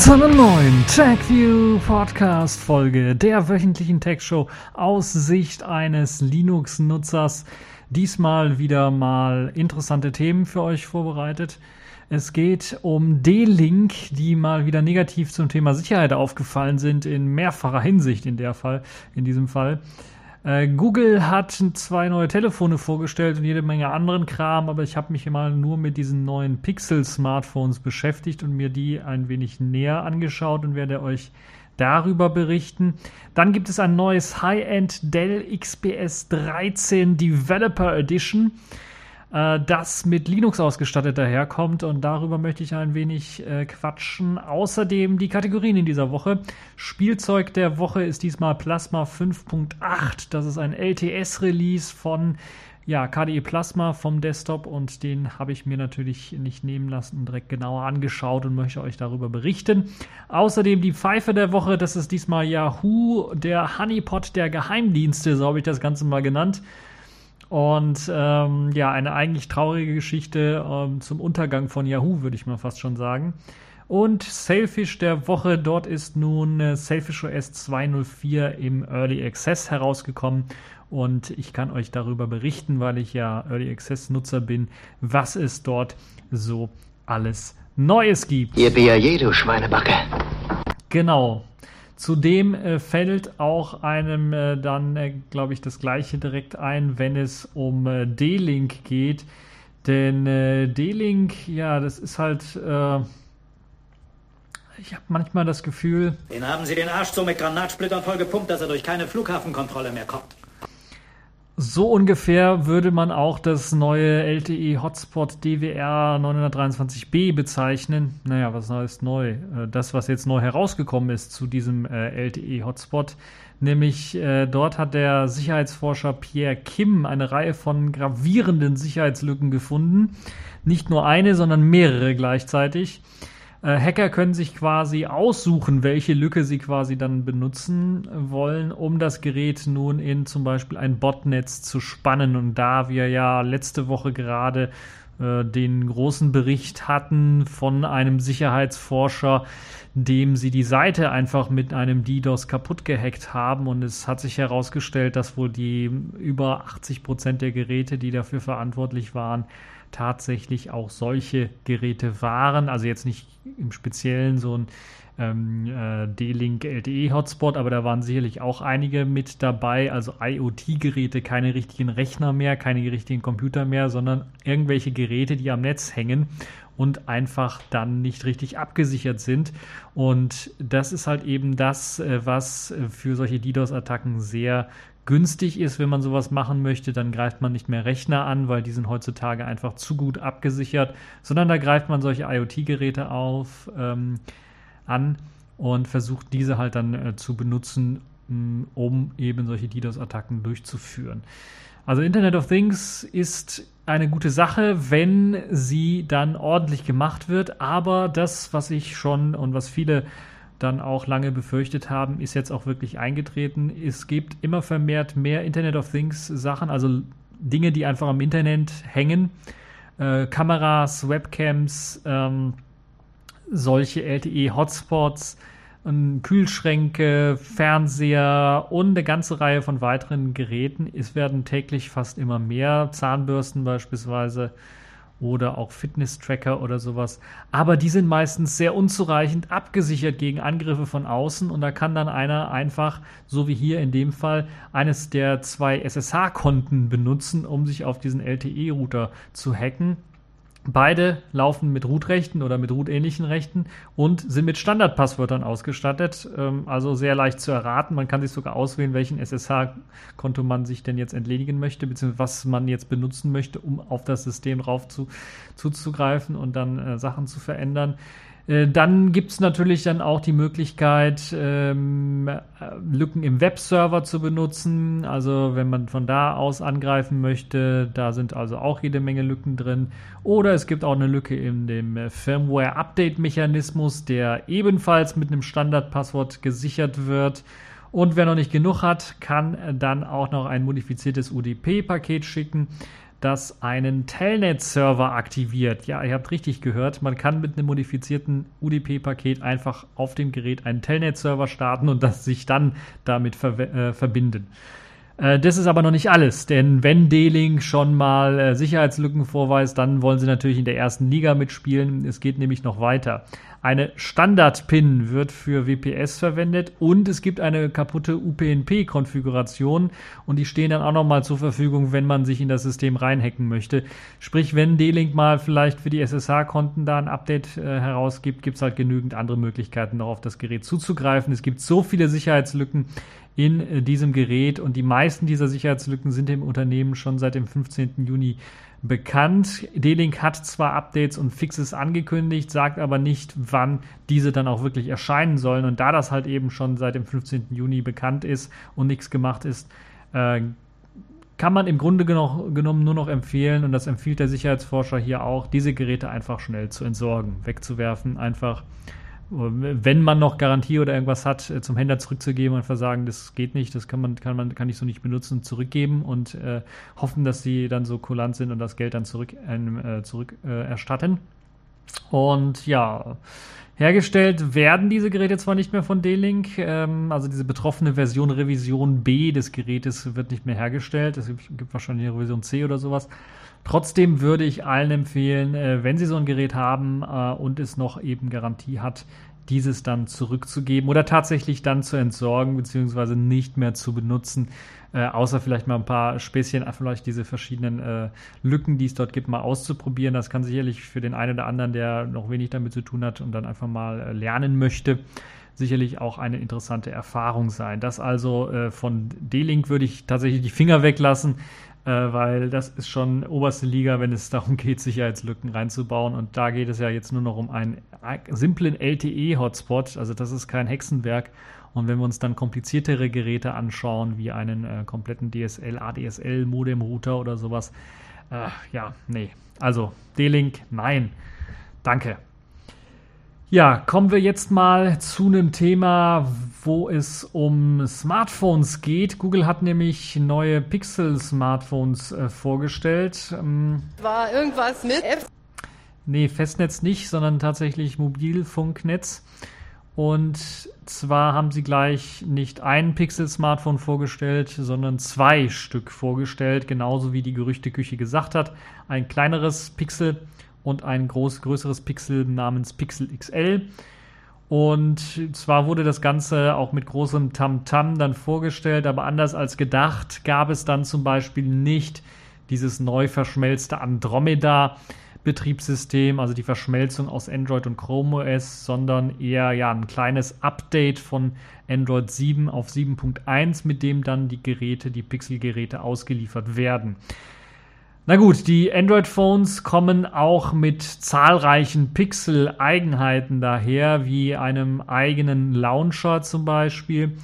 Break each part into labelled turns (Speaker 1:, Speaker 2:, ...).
Speaker 1: zu einer neuen TechView Podcast Folge der wöchentlichen Tech Show aus Sicht eines Linux-Nutzers. Diesmal wieder mal interessante Themen für euch vorbereitet. Es geht um D-Link, die mal wieder negativ zum Thema Sicherheit aufgefallen sind in mehrfacher Hinsicht in der Fall, in diesem Fall. Äh, Google hat zwei neue Telefone vorgestellt und jede Menge anderen Kram, aber ich habe mich mal nur mit diesen neuen Pixel-Smartphones beschäftigt und mir die ein wenig näher angeschaut und werde euch darüber berichten. Dann gibt es ein neues High-End Dell XPS 13 Developer Edition äh, das mit Linux ausgestattet daherkommt und darüber möchte ich ein wenig äh, quatschen. Außerdem die Kategorien in dieser Woche. Spielzeug der Woche ist diesmal Plasma 5.8. Das ist ein LTS-Release von ja, KDE Plasma vom Desktop und den habe ich mir natürlich nicht nehmen lassen und direkt genauer angeschaut und möchte euch darüber berichten. Außerdem die Pfeife der Woche, das ist diesmal Yahoo, der Honeypot der Geheimdienste, so habe ich das Ganze mal genannt. Und ähm, ja, eine eigentlich traurige Geschichte ähm, zum Untergang von Yahoo, würde ich mal fast schon sagen. Und Sailfish der Woche, dort ist nun äh, Sailfish OS 204 im Early Access herausgekommen. Und ich kann euch darüber berichten, weil ich ja Early Access Nutzer bin, was es dort so alles Neues gibt.
Speaker 2: Ihr BAJ, du Schweinebacke.
Speaker 1: Genau. Zudem äh, fällt auch einem äh, dann, äh, glaube ich, das gleiche direkt ein, wenn es um äh, D-Link geht. Denn äh, D-Link, ja, das ist halt. Äh, ich habe manchmal das Gefühl.
Speaker 3: Den haben Sie den Arsch so mit Granatsplittern voll gepumpt, dass er durch keine Flughafenkontrolle mehr kommt.
Speaker 1: So ungefähr würde man auch das neue LTE Hotspot DWR 923b bezeichnen. Naja, was heißt neu? Äh, das, was jetzt neu herausgekommen ist zu diesem äh, LTE Hotspot. Nämlich äh, dort hat der Sicherheitsforscher Pierre Kim eine Reihe von gravierenden Sicherheitslücken gefunden. Nicht nur eine, sondern mehrere gleichzeitig. Äh, Hacker können sich quasi aussuchen, welche Lücke sie quasi dann benutzen wollen, um das Gerät nun in zum Beispiel ein Botnetz zu spannen. Und da wir ja letzte Woche gerade äh, den großen Bericht hatten von einem Sicherheitsforscher, dem sie die Seite einfach mit einem DDoS kaputt gehackt haben. Und es hat sich herausgestellt, dass wohl die über 80 Prozent der Geräte, die dafür verantwortlich waren, tatsächlich auch solche Geräte waren. Also jetzt nicht im Speziellen so ein ähm, äh, D-Link LTE-Hotspot, aber da waren sicherlich auch einige mit dabei. Also IoT-Geräte, keine richtigen Rechner mehr, keine richtigen Computer mehr, sondern irgendwelche Geräte, die am Netz hängen und einfach dann nicht richtig abgesichert sind. Und das ist halt eben das, äh, was für solche DDoS-Attacken sehr günstig ist, wenn man sowas machen möchte, dann greift man nicht mehr Rechner an, weil die sind heutzutage einfach zu gut abgesichert, sondern da greift man solche IoT-Geräte auf ähm, an und versucht diese halt dann äh, zu benutzen, mh, um eben solche DDoS-Attacken durchzuführen. Also Internet of Things ist eine gute Sache, wenn sie dann ordentlich gemacht wird, aber das, was ich schon und was viele dann auch lange befürchtet haben, ist jetzt auch wirklich eingetreten. Es gibt immer vermehrt mehr Internet of Things Sachen, also Dinge, die einfach am Internet hängen. Äh, Kameras, Webcams, ähm, solche LTE-Hotspots, ähm, Kühlschränke, Fernseher und eine ganze Reihe von weiteren Geräten. Es werden täglich fast immer mehr, Zahnbürsten beispielsweise oder auch Fitness-Tracker oder sowas. Aber die sind meistens sehr unzureichend abgesichert gegen Angriffe von außen und da kann dann einer einfach, so wie hier in dem Fall, eines der zwei SSH-Konten benutzen, um sich auf diesen LTE-Router zu hacken Beide laufen mit Root-Rechten oder mit Root-ähnlichen Rechten und sind mit Standardpasswörtern ausgestattet. Ähm, also sehr leicht zu erraten. Man kann sich sogar auswählen, welchen SSH-Konto man sich denn jetzt entledigen möchte, beziehungsweise was man jetzt benutzen möchte, um auf das System drauf zu, zuzugreifen und dann äh, Sachen zu verändern. Äh, dann gibt es natürlich dann auch die Möglichkeit, ähm, äh, Lücken im Webserver zu benutzen. Also wenn man von da aus angreifen möchte, da sind also auch jede Menge Lücken drin. Oder es gibt auch eine Lücke in dem äh, Firmware-Update-Mechanismus, der ebenfalls mit einem Standardpasswort gesichert wird. Und wer noch nicht genug hat, kann dann auch noch ein modifiziertes UDP-Paket schicken. Das einen Telnet-Server aktiviert. Ja, ihr habt richtig gehört, man kann mit einem modifizierten UDP-Paket einfach auf dem Gerät einen Telnet-Server starten und das sich dann damit ver äh, verbinden. Äh, das ist aber noch nicht alles, denn wenn D-Link schon mal äh, Sicherheitslücken vorweist, dann wollen sie natürlich in der ersten Liga mitspielen. Es geht nämlich noch weiter. Eine Standard-Pin wird für WPS verwendet und es gibt eine kaputte UPnP-Konfiguration und die stehen dann auch nochmal zur Verfügung, wenn man sich in das System reinhacken möchte. Sprich, wenn D-Link mal vielleicht für die SSH-Konten da ein Update äh, herausgibt, gibt es halt genügend andere Möglichkeiten, noch auf das Gerät zuzugreifen. Es gibt so viele Sicherheitslücken in äh, diesem Gerät und die meisten dieser Sicherheitslücken sind im Unternehmen schon seit dem 15. Juni bekannt. D-Link hat zwar Updates und Fixes angekündigt, sagt aber nicht, wann diese dann auch wirklich erscheinen sollen. Und da das halt eben schon seit dem 15. Juni bekannt ist und nichts gemacht ist, äh, kann man im Grunde genommen nur noch empfehlen, und das empfiehlt der Sicherheitsforscher hier auch, diese Geräte einfach schnell zu entsorgen, wegzuwerfen, einfach wenn man noch Garantie oder irgendwas hat, äh, zum Händler zurückzugeben und versagen, das geht nicht, das kann man, kann man, kann ich so nicht benutzen, zurückgeben und äh, hoffen, dass sie dann so kulant sind und das Geld dann zurück, äh, zurück äh, erstatten. Und ja, hergestellt werden diese Geräte zwar nicht mehr von D-Link, ähm, also diese betroffene Version Revision B des Gerätes wird nicht mehr hergestellt. Es gibt, gibt wahrscheinlich eine Revision C oder sowas. Trotzdem würde ich allen empfehlen, äh, wenn sie so ein Gerät haben äh, und es noch eben Garantie hat, dieses dann zurückzugeben oder tatsächlich dann zu entsorgen beziehungsweise nicht mehr zu benutzen, äh, außer vielleicht mal ein paar Späßchen, vielleicht diese verschiedenen äh, Lücken, die es dort gibt, mal auszuprobieren. Das kann sicherlich für den einen oder anderen, der noch wenig damit zu tun hat und dann einfach mal äh, lernen möchte, sicherlich auch eine interessante Erfahrung sein. Das also äh, von D-Link würde ich tatsächlich die Finger weglassen äh, weil das ist schon oberste Liga, wenn es darum geht, Sicherheitslücken reinzubauen. Und da geht es ja jetzt nur noch um einen simplen LTE-Hotspot. Also das ist kein Hexenwerk. Und wenn wir uns dann kompliziertere Geräte anschauen, wie einen äh, kompletten DSL, ADSL, Modem-Router oder sowas, äh, ja, nee. Also D-Link, nein. Danke. Ja, kommen wir jetzt mal zu einem Thema, wo es um Smartphones geht. Google hat nämlich neue Pixel-Smartphones äh, vorgestellt.
Speaker 2: Ähm, War irgendwas mit F?
Speaker 1: Nee, Festnetz nicht, sondern tatsächlich Mobilfunknetz. Und zwar haben sie gleich nicht ein Pixel-Smartphone vorgestellt, sondern zwei Stück vorgestellt, genauso wie die Gerüchteküche gesagt hat. Ein kleineres Pixel und ein groß, größeres Pixel namens Pixel XL. Und zwar wurde das Ganze auch mit großem Tamtam -Tam dann vorgestellt, aber anders als gedacht gab es dann zum Beispiel nicht dieses neu verschmelzte Andromeda. Betriebssystem, also die Verschmelzung aus Android und Chrome OS, sondern eher ja ein kleines Update von Android 7 auf 7.1, mit dem dann die Geräte, die Pixel-Geräte ausgeliefert werden. Na gut, die Android-Phones kommen auch mit zahlreichen Pixel-Eigenheiten daher, wie einem eigenen Launcher zum Beispiel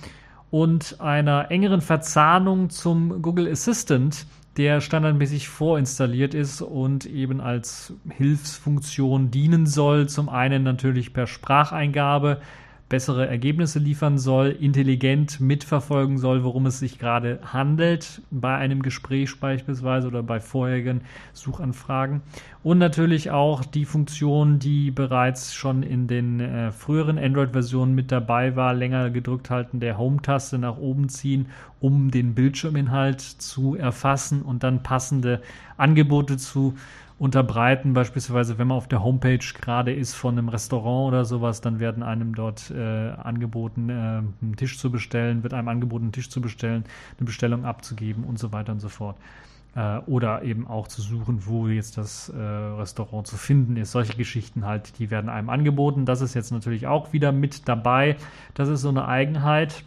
Speaker 1: und einer engeren Verzahnung zum Google Assistant, der standardmäßig vorinstalliert ist und eben als Hilfsfunktion dienen soll. Zum einen natürlich per Spracheingabe, bessere Ergebnisse liefern soll, intelligent mitverfolgen soll, worum es sich gerade handelt, bei einem Gespräch beispielsweise oder bei vorherigen Suchanfragen. Und natürlich auch die Funktion, die bereits schon in den äh, früheren Android-Versionen mit dabei war, länger gedrückt halten der Home-Taste nach oben ziehen, um den Bildschirminhalt zu erfassen und dann passende Angebote zu unterbreiten. Beispielsweise, wenn man auf der Homepage gerade ist von einem Restaurant oder sowas, dann werden einem dort äh, angeboten, äh, einen Tisch zu bestellen, wird einem angeboten, einen Tisch zu bestellen, eine Bestellung abzugeben und so weiter und so fort. Äh, oder eben auch zu suchen, wo jetzt das äh, Restaurant zu finden ist. Solche Geschichten halt, die werden einem angeboten. Das ist jetzt natürlich auch wieder mit dabei. Das ist so eine Eigenheit.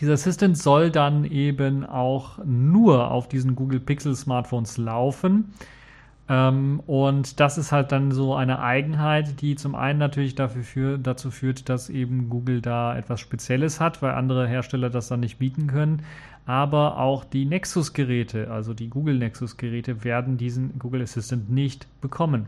Speaker 1: Dieser Assistant soll dann eben auch nur auf diesen Google Pixel Smartphones laufen. Ähm, und das ist halt dann so eine Eigenheit, die zum einen natürlich dafür für, dazu führt, dass eben Google da etwas Spezielles hat, weil andere Hersteller das dann nicht bieten können. Aber auch die Nexus-Geräte, also die Google Nexus-Geräte, werden diesen Google Assistant nicht bekommen.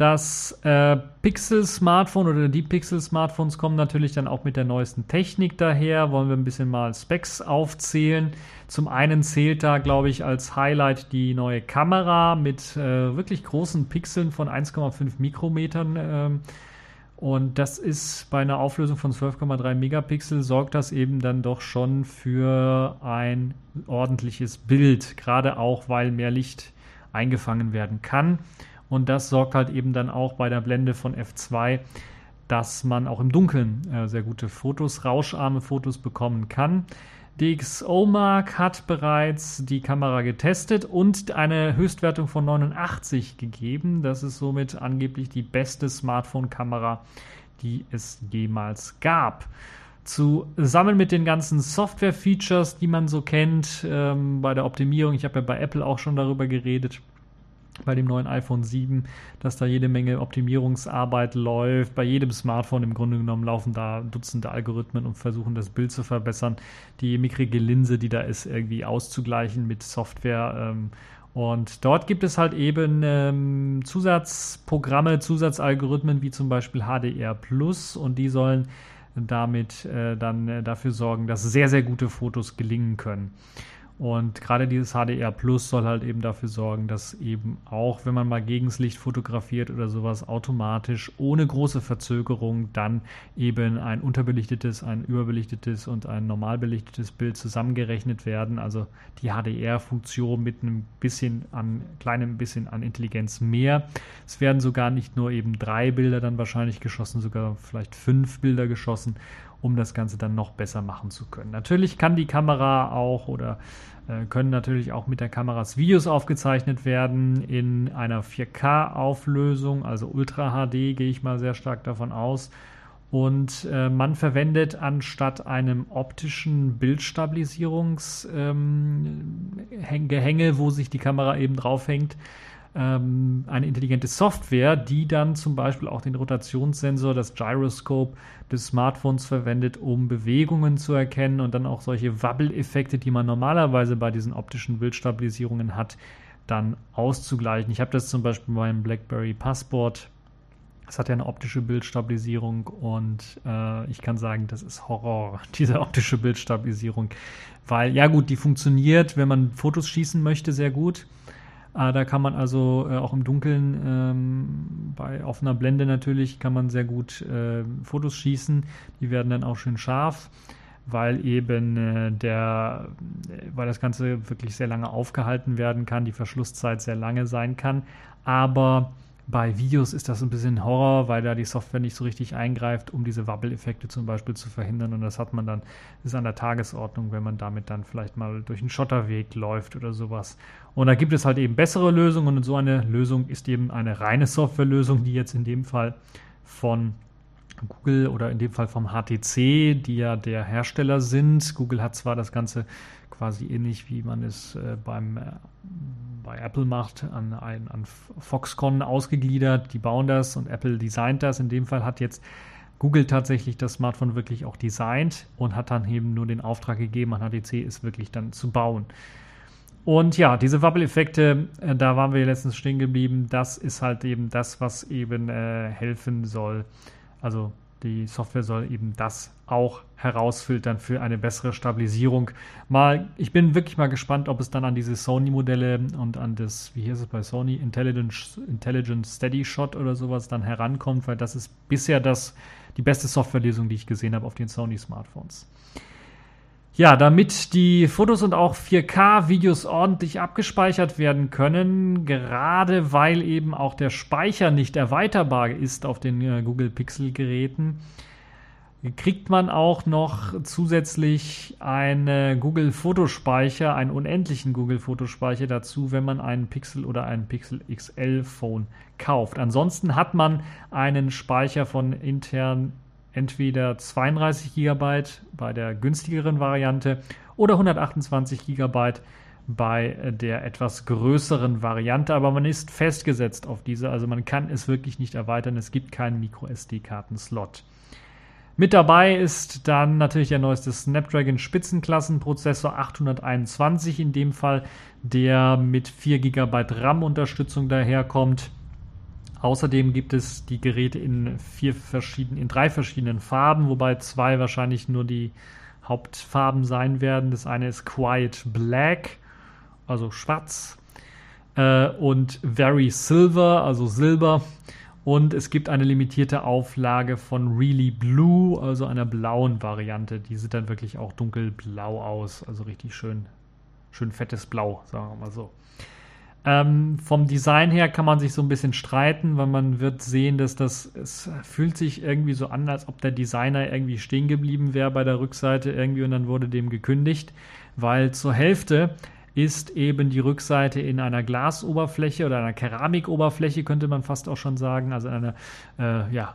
Speaker 1: Das äh, Pixel-Smartphone oder die Pixel-Smartphones kommen natürlich dann auch mit der neuesten Technik daher. Wollen wir ein bisschen mal Specs aufzählen. Zum einen zählt da, glaube ich, als Highlight die neue Kamera mit äh, wirklich großen Pixeln von 1,5 Mikrometern. Ähm, und das ist bei einer Auflösung von 12,3 Megapixel sorgt das eben dann doch schon für ein ordentliches Bild, gerade auch weil mehr Licht eingefangen werden kann. Und das sorgt halt eben dann auch bei der Blende von F2, dass man auch im Dunkeln äh, sehr gute Fotos, rauscharme Fotos bekommen kann. DxOMark hat bereits die Kamera getestet und eine Höchstwertung von 89 gegeben. Das ist somit angeblich die beste Smartphone-Kamera, die es jemals gab. Zusammen mit den ganzen Software-Features, die man so kennt ähm, bei der Optimierung, ich habe ja bei Apple auch schon darüber geredet, bei dem neuen iPhone 7, dass da jede Menge Optimierungsarbeit läuft. Bei jedem Smartphone im Grunde genommen laufen da Dutzende Algorithmen und versuchen das Bild zu verbessern, die mickrige Linse, die da ist, irgendwie auszugleichen mit Software. Ähm, und dort gibt es halt eben ähm, Zusatzprogramme, Zusatzalgorithmen wie zum Beispiel HDR Plus und die sollen damit äh, dann äh, dafür sorgen, dass sehr, sehr gute Fotos gelingen können. Und gerade dieses HDR Plus soll halt eben dafür sorgen, dass eben auch, wenn man mal gegens Licht fotografiert oder sowas, automatisch ohne große Verzögerung dann eben ein unterbelichtetes, ein überbelichtetes und ein normal belichtetes Bild zusammengerechnet werden. Also die HDR-Funktion mit einem bisschen an, kleinem bisschen an Intelligenz mehr. Es werden sogar nicht nur eben drei Bilder dann wahrscheinlich geschossen, sogar vielleicht fünf Bilder geschossen um das Ganze dann noch besser machen zu können. Natürlich kann die Kamera auch oder äh, können natürlich auch mit der Kamera Videos aufgezeichnet werden in einer 4K-Auflösung, also Ultra HD gehe ich mal sehr stark davon aus. Und äh, man verwendet anstatt einem optischen Bildstabilisierungsgehänge, ähm, wo sich die Kamera eben draufhängt, ähm, eine intelligente Software, die dann zum Beispiel auch den Rotationssensor, das Gyroscope des Smartphones verwendet, um Bewegungen zu erkennen und dann auch solche Wabbeleffekte, die man normalerweise bei diesen optischen Bildstabilisierungen hat, dann auszugleichen. Ich habe das zum Beispiel beim BlackBerry Passport. Es hat ja eine optische Bildstabilisierung und äh, ich kann sagen, das ist Horror, diese optische Bildstabilisierung. Weil, ja gut, die funktioniert, wenn man Fotos schießen möchte, sehr gut. Ah, da kann man also äh, auch im Dunkeln ähm, bei offener Blende natürlich kann man sehr gut äh, Fotos schießen. Die werden dann auch schön scharf, weil eben äh, der, weil das Ganze wirklich sehr lange aufgehalten werden kann, die Verschlusszeit sehr lange sein kann. Aber bei Videos ist das ein bisschen Horror, weil da die Software nicht so richtig eingreift, um diese Wabble-Effekte zum Beispiel zu verhindern. Und das hat man dann, ist an der Tagesordnung, wenn man damit dann vielleicht mal durch einen Schotterweg läuft oder sowas. Und da gibt es halt eben bessere Lösungen und so eine Lösung ist eben eine reine Softwarelösung, die jetzt in dem Fall von Google oder in dem Fall vom HTC, die ja der Hersteller sind. Google hat zwar das Ganze quasi ähnlich wie man es äh, beim, äh, bei Apple macht, an, ein, an Foxconn ausgegliedert. Die bauen das und Apple designt das. In dem Fall hat jetzt Google tatsächlich das Smartphone wirklich auch designt und hat dann eben nur den Auftrag gegeben an HTC, es wirklich dann zu bauen. Und ja, diese Wabble-Effekte, äh, da waren wir letztens stehen geblieben. Das ist halt eben das, was eben äh, helfen soll. Also die Software soll eben das auch herausfiltern für eine bessere Stabilisierung. Mal, ich bin wirklich mal gespannt, ob es dann an diese Sony-Modelle und an das, wie hieß es bei Sony, Intelligent, Intelligent Steady Shot oder sowas dann herankommt, weil das ist bisher das, die beste Softwarelösung, die ich gesehen habe auf den Sony-Smartphones. Ja, damit die Fotos und auch 4K-Videos ordentlich abgespeichert werden können, gerade weil eben auch der Speicher nicht erweiterbar ist auf den äh, Google Pixel-Geräten, kriegt man auch noch zusätzlich einen Google Fotospeicher, einen unendlichen Google Fotospeicher dazu, wenn man einen Pixel oder einen Pixel XL Phone kauft. Ansonsten hat man einen Speicher von intern entweder 32 GB bei der günstigeren Variante oder 128 GB bei der etwas größeren Variante, aber man ist festgesetzt auf diese, also man kann es wirklich nicht erweitern, es gibt keinen Micro-SD-Karten-Slot. Mit dabei ist dann natürlich der neueste Snapdragon Spitzenklassenprozessor 821 in dem Fall, der mit 4 GB RAM-Unterstützung daherkommt Außerdem gibt es die Geräte in vier verschiedenen, in drei verschiedenen Farben, wobei zwei wahrscheinlich nur die Hauptfarben sein werden. Das eine ist Quiet Black, also schwarz, äh, und Very Silver, also Silber. Und es gibt eine limitierte Auflage von Really Blue, also einer blauen Variante. Die sieht dann wirklich auch dunkelblau aus, also richtig schön, schön fettes Blau, sagen wir mal so. Ähm, vom Design her kann man sich so ein bisschen streiten, weil man wird sehen, dass das, es fühlt sich irgendwie so an, als ob der Designer irgendwie stehen geblieben wäre bei der Rückseite irgendwie und dann wurde dem gekündigt, weil zur Hälfte ist eben die Rückseite in einer Glasoberfläche oder einer Keramikoberfläche, könnte man fast auch schon sagen, also einer, äh, ja,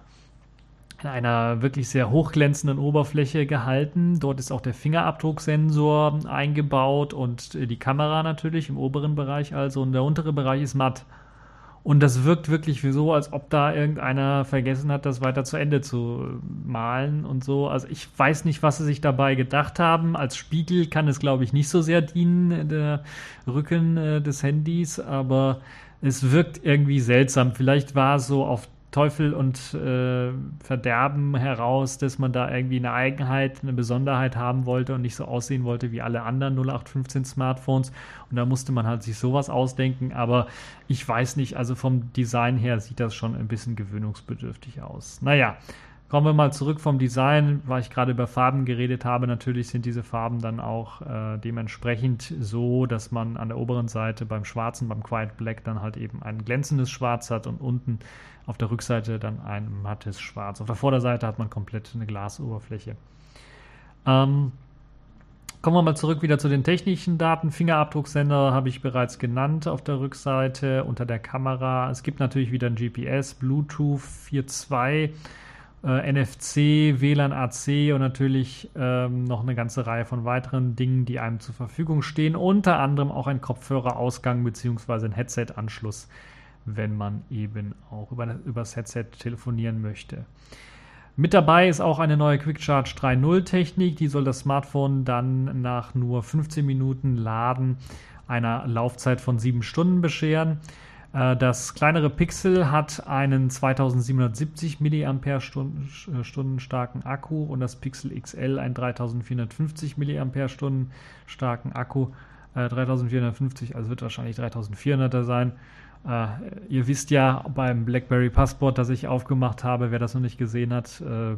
Speaker 1: in einer wirklich sehr hochglänzenden Oberfläche gehalten. Dort ist auch der Fingerabdrucksensor eingebaut und die Kamera natürlich im oberen Bereich also und der untere Bereich ist matt. Und das wirkt wirklich so, als ob da irgendeiner vergessen hat, das weiter zu Ende zu malen und so. Also ich weiß nicht, was sie sich dabei gedacht haben. Als Spiegel kann es, glaube ich, nicht so sehr dienen, der Rücken äh, des Handys, aber es wirkt irgendwie seltsam. Vielleicht war es so auf Teufel und äh, Verderben heraus, dass man da irgendwie eine Eigenheit, eine Besonderheit haben wollte und nicht so aussehen wollte wie alle anderen 0815 Smartphones. Und da musste man halt sich sowas ausdenken. Aber ich weiß nicht, also vom Design her sieht das schon ein bisschen gewöhnungsbedürftig aus. Naja. Kommen wir mal zurück vom Design, weil ich gerade über Farben geredet habe. Natürlich sind diese Farben dann auch äh, dementsprechend so, dass man an der oberen Seite beim Schwarzen, beim Quiet Black dann halt eben ein glänzendes Schwarz hat und unten auf der Rückseite dann ein mattes Schwarz. Auf der Vorderseite hat man komplett eine Glasoberfläche. Ähm, kommen wir mal zurück wieder zu den technischen Daten. Fingerabdrucksender habe ich bereits genannt auf der Rückseite unter der Kamera. Es gibt natürlich wieder ein GPS, Bluetooth 4.2 äh, NFC, WLAN AC und natürlich ähm, noch eine ganze Reihe von weiteren Dingen, die einem zur Verfügung stehen. Unter anderem auch ein Kopfhörerausgang bzw. ein Headset-Anschluss, wenn man eben auch über, über das Headset telefonieren möchte. Mit dabei ist auch eine neue Quick Charge 3.0 Technik, die soll das Smartphone dann nach nur 15 Minuten Laden einer Laufzeit von 7 Stunden bescheren. Äh, das kleinere Pixel hat einen 2770 mAh starken Akku und das Pixel XL einen 3450 mAh starken Akku. 3450, äh, also wird wahrscheinlich 3400er sein. Uh, ihr wisst ja beim BlackBerry Passport, das ich aufgemacht habe, wer das noch nicht gesehen hat, uh,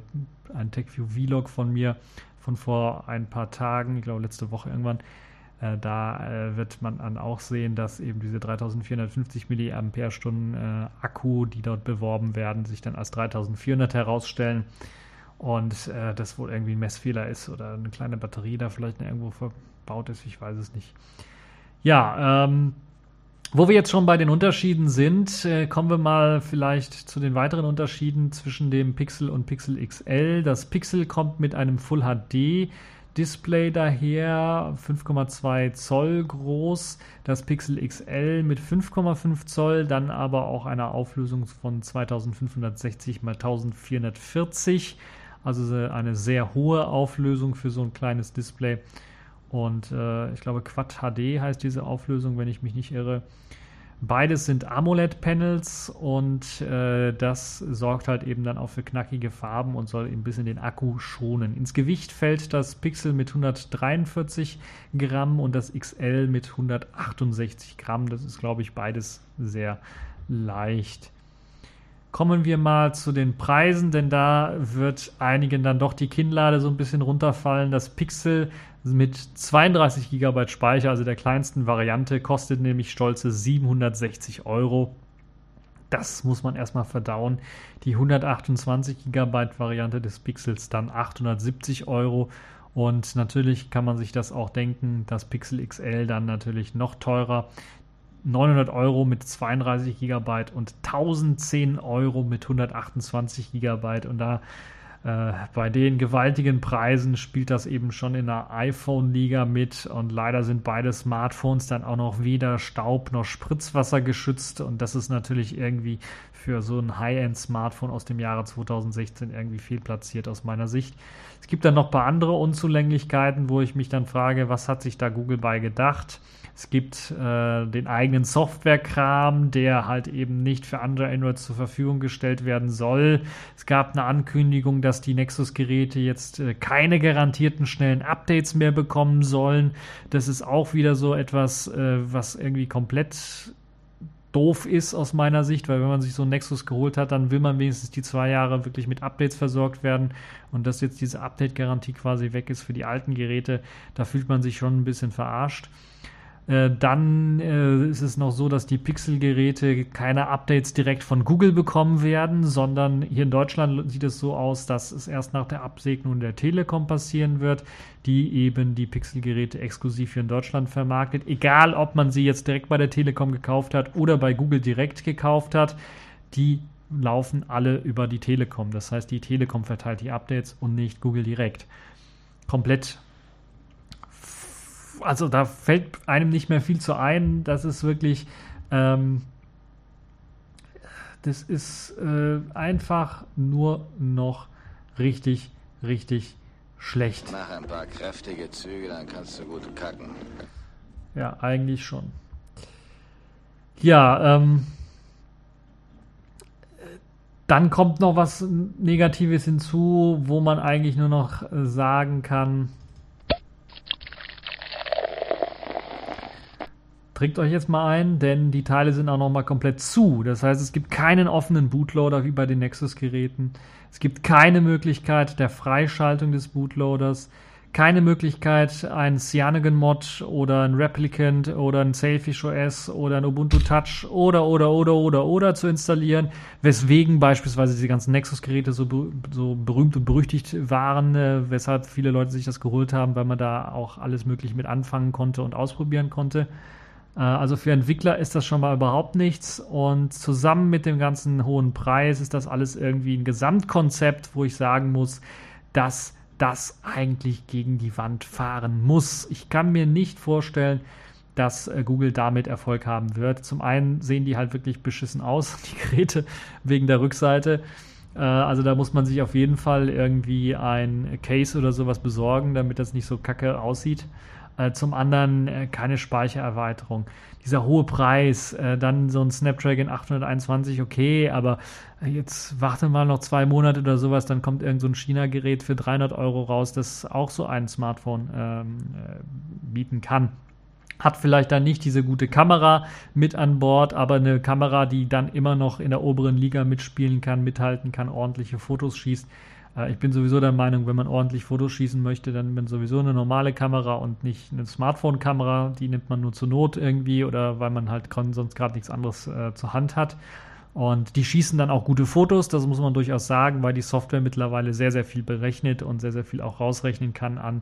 Speaker 1: ein TechView Vlog von mir von vor ein paar Tagen, ich glaube letzte Woche irgendwann, äh, da wird man dann auch sehen, dass eben diese 3450 mAh Akku, die dort beworben werden, sich dann als 3400 herausstellen und das wohl irgendwie ein Messfehler ist oder eine kleine Batterie da vielleicht irgendwo verbaut ist, ich weiß es nicht. Ja, ähm, wo wir jetzt schon bei den Unterschieden sind, äh, kommen wir mal vielleicht zu den weiteren Unterschieden zwischen dem Pixel und Pixel XL. Das Pixel kommt mit einem Full HD Display daher, 5,2 Zoll groß, das Pixel XL mit 5,5 Zoll, dann aber auch einer Auflösung von 2560 x 1440, also eine sehr hohe Auflösung für so ein kleines Display. Und äh, ich glaube, Quad HD heißt diese Auflösung, wenn ich mich nicht irre. Beides sind AMOLED-Panels und äh, das sorgt halt eben dann auch für knackige Farben und soll ein bisschen den Akku schonen. Ins Gewicht fällt das Pixel mit 143 Gramm und das XL mit 168 Gramm. Das ist, glaube ich, beides sehr leicht. Kommen wir mal zu den Preisen, denn da wird einigen dann doch die Kinnlade so ein bisschen runterfallen. Das Pixel mit 32 GB Speicher, also der kleinsten Variante, kostet nämlich stolze 760 Euro. Das muss man erstmal verdauen. Die 128 GB Variante des Pixels dann 870 Euro. Und natürlich kann man sich das auch denken, das Pixel XL dann natürlich noch teurer. 900 Euro mit 32 GB und 1010 Euro mit 128 GB. Und da äh, bei den gewaltigen Preisen spielt das eben schon in der iPhone-Liga mit und leider sind beide Smartphones dann auch noch weder Staub noch Spritzwasser geschützt und das ist natürlich irgendwie für so ein High-End-Smartphone aus dem Jahre 2016 irgendwie fehlplatziert aus meiner Sicht. Es gibt dann noch ein paar andere Unzulänglichkeiten, wo ich mich dann frage, was hat sich da Google bei gedacht? Es gibt äh, den eigenen Softwarekram, der halt eben nicht für andere Androids zur Verfügung gestellt werden soll. Es gab eine Ankündigung, dass die Nexus-Geräte jetzt äh, keine garantierten schnellen Updates mehr bekommen sollen. Das ist auch wieder so etwas, äh, was irgendwie komplett doof ist aus meiner Sicht, weil wenn man sich so ein Nexus geholt hat, dann will man wenigstens die zwei Jahre wirklich mit Updates versorgt werden und dass jetzt diese Update-Garantie quasi weg ist für die alten Geräte, da fühlt man sich schon ein bisschen verarscht. Äh, dann äh, ist es noch so, dass die Pixel-Geräte keine Updates direkt von Google bekommen werden, sondern hier in Deutschland sieht es so aus, dass es erst nach der Absegnung der Telekom passieren wird, die eben die Pixel-Geräte exklusiv hier in Deutschland vermarktet. Egal, ob man sie jetzt direkt bei der Telekom gekauft hat oder bei Google direkt gekauft hat, die laufen alle über die Telekom. Das heißt, die Telekom verteilt die Updates und nicht Google direkt. Komplett also da fällt einem nicht mehr viel zu ein. Das ist wirklich, ähm, das ist äh, einfach nur noch richtig, richtig schlecht.
Speaker 4: Mach ein paar kräftige Züge, dann kannst du gut kacken.
Speaker 1: Ja, eigentlich schon. Ja, ähm, dann kommt noch was Negatives hinzu, wo man eigentlich nur noch sagen kann, Trinkt euch jetzt mal ein, denn die Teile sind auch nochmal komplett zu. Das heißt, es gibt keinen offenen Bootloader wie bei den Nexus-Geräten. Es gibt keine Möglichkeit der Freischaltung des Bootloaders. Keine Möglichkeit, ein Cyanogen-Mod oder ein Replicant oder ein Sailfish OS oder ein Ubuntu Touch oder, oder, oder, oder, oder zu installieren. Weswegen beispielsweise diese ganzen Nexus-Geräte so, so berühmt und berüchtigt waren, äh, weshalb viele Leute sich das geholt haben, weil man da auch alles Mögliche mit anfangen konnte und ausprobieren konnte. Äh, also für Entwickler ist das schon mal überhaupt nichts. Und zusammen mit dem ganzen hohen Preis ist das alles irgendwie ein Gesamtkonzept, wo ich sagen muss, dass das eigentlich gegen die Wand fahren muss. Ich kann mir nicht vorstellen, dass äh, Google damit Erfolg haben wird. Zum einen sehen die halt wirklich beschissen aus, die Geräte, wegen der Rückseite. Äh, also da muss man sich auf jeden Fall irgendwie ein Case oder sowas besorgen, damit das nicht so kacke aussieht. Äh, zum anderen äh, keine Speichererweiterung. Dieser hohe Preis, äh, dann so ein Snapdragon 821, okay, aber jetzt warte mal noch zwei Monate oder sowas, dann kommt irgend so ein China-Gerät für 300 Euro raus, das auch so ein Smartphone ähm, bieten kann hat vielleicht dann nicht diese gute Kamera mit an Bord, aber eine Kamera, die dann immer noch in der oberen Liga mitspielen kann, mithalten kann, ordentliche Fotos schießt. Äh, ich bin sowieso der Meinung, wenn man ordentlich Fotos schießen möchte, dann man sowieso eine normale Kamera und nicht eine Smartphone-Kamera. Die nimmt man nur zur Not irgendwie oder weil man halt sonst gerade nichts anderes äh, zur Hand hat. Und die schießen dann auch gute Fotos, das muss man durchaus sagen, weil die Software mittlerweile sehr, sehr viel berechnet und sehr, sehr viel auch rausrechnen kann an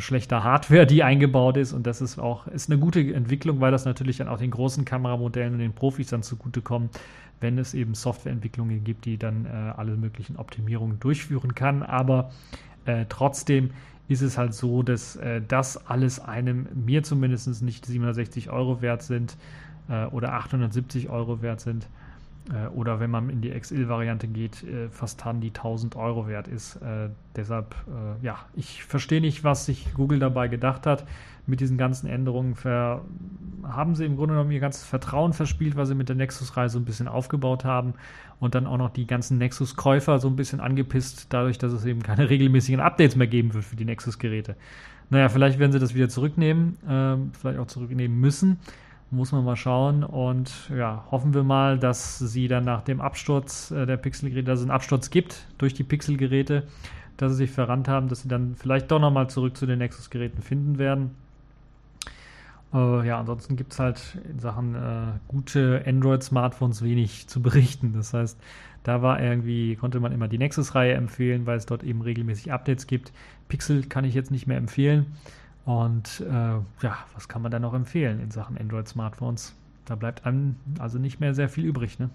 Speaker 1: schlechter Hardware, die eingebaut ist. Und das ist auch ist eine gute Entwicklung, weil das natürlich dann auch den großen Kameramodellen und den Profis dann zugutekommt, wenn es eben Softwareentwicklungen gibt, die dann äh, alle möglichen Optimierungen durchführen kann. Aber äh, trotzdem ist es halt so, dass äh, das alles einem, mir zumindest nicht 760 Euro wert sind äh, oder 870 Euro wert sind. Äh, oder wenn man in die XL-Variante geht, äh, fast dann die 1000 Euro wert ist. deshalb, ja, ich verstehe nicht, was sich Google dabei gedacht hat mit diesen ganzen Änderungen haben sie im Grunde genommen ihr ganzes Vertrauen verspielt, was sie mit der Nexus-Reihe so ein bisschen aufgebaut haben und dann auch noch die ganzen Nexus-Käufer so ein bisschen angepisst, dadurch, dass es eben keine regelmäßigen Updates mehr geben wird für die Nexus-Geräte. Naja, vielleicht werden sie das wieder zurücknehmen, äh, vielleicht auch zurücknehmen müssen. Muss man mal schauen und ja, hoffen wir mal, dass sie dann nach dem Absturz äh, der Pixel-Geräte, dass es einen Absturz gibt durch die Pixel-Geräte, dass sie sich verrannt haben, dass sie dann vielleicht doch nochmal zurück zu den Nexus-Geräten finden werden. Äh, ja, ansonsten gibt es halt in Sachen äh, gute Android-Smartphones wenig zu berichten. Das heißt, da war irgendwie, konnte man immer die Nexus-Reihe empfehlen, weil es dort eben regelmäßig Updates gibt. Pixel kann ich jetzt nicht mehr empfehlen. Und äh, ja, was kann man da noch empfehlen in Sachen Android-Smartphones? Da bleibt einem also nicht mehr sehr viel übrig. Ne?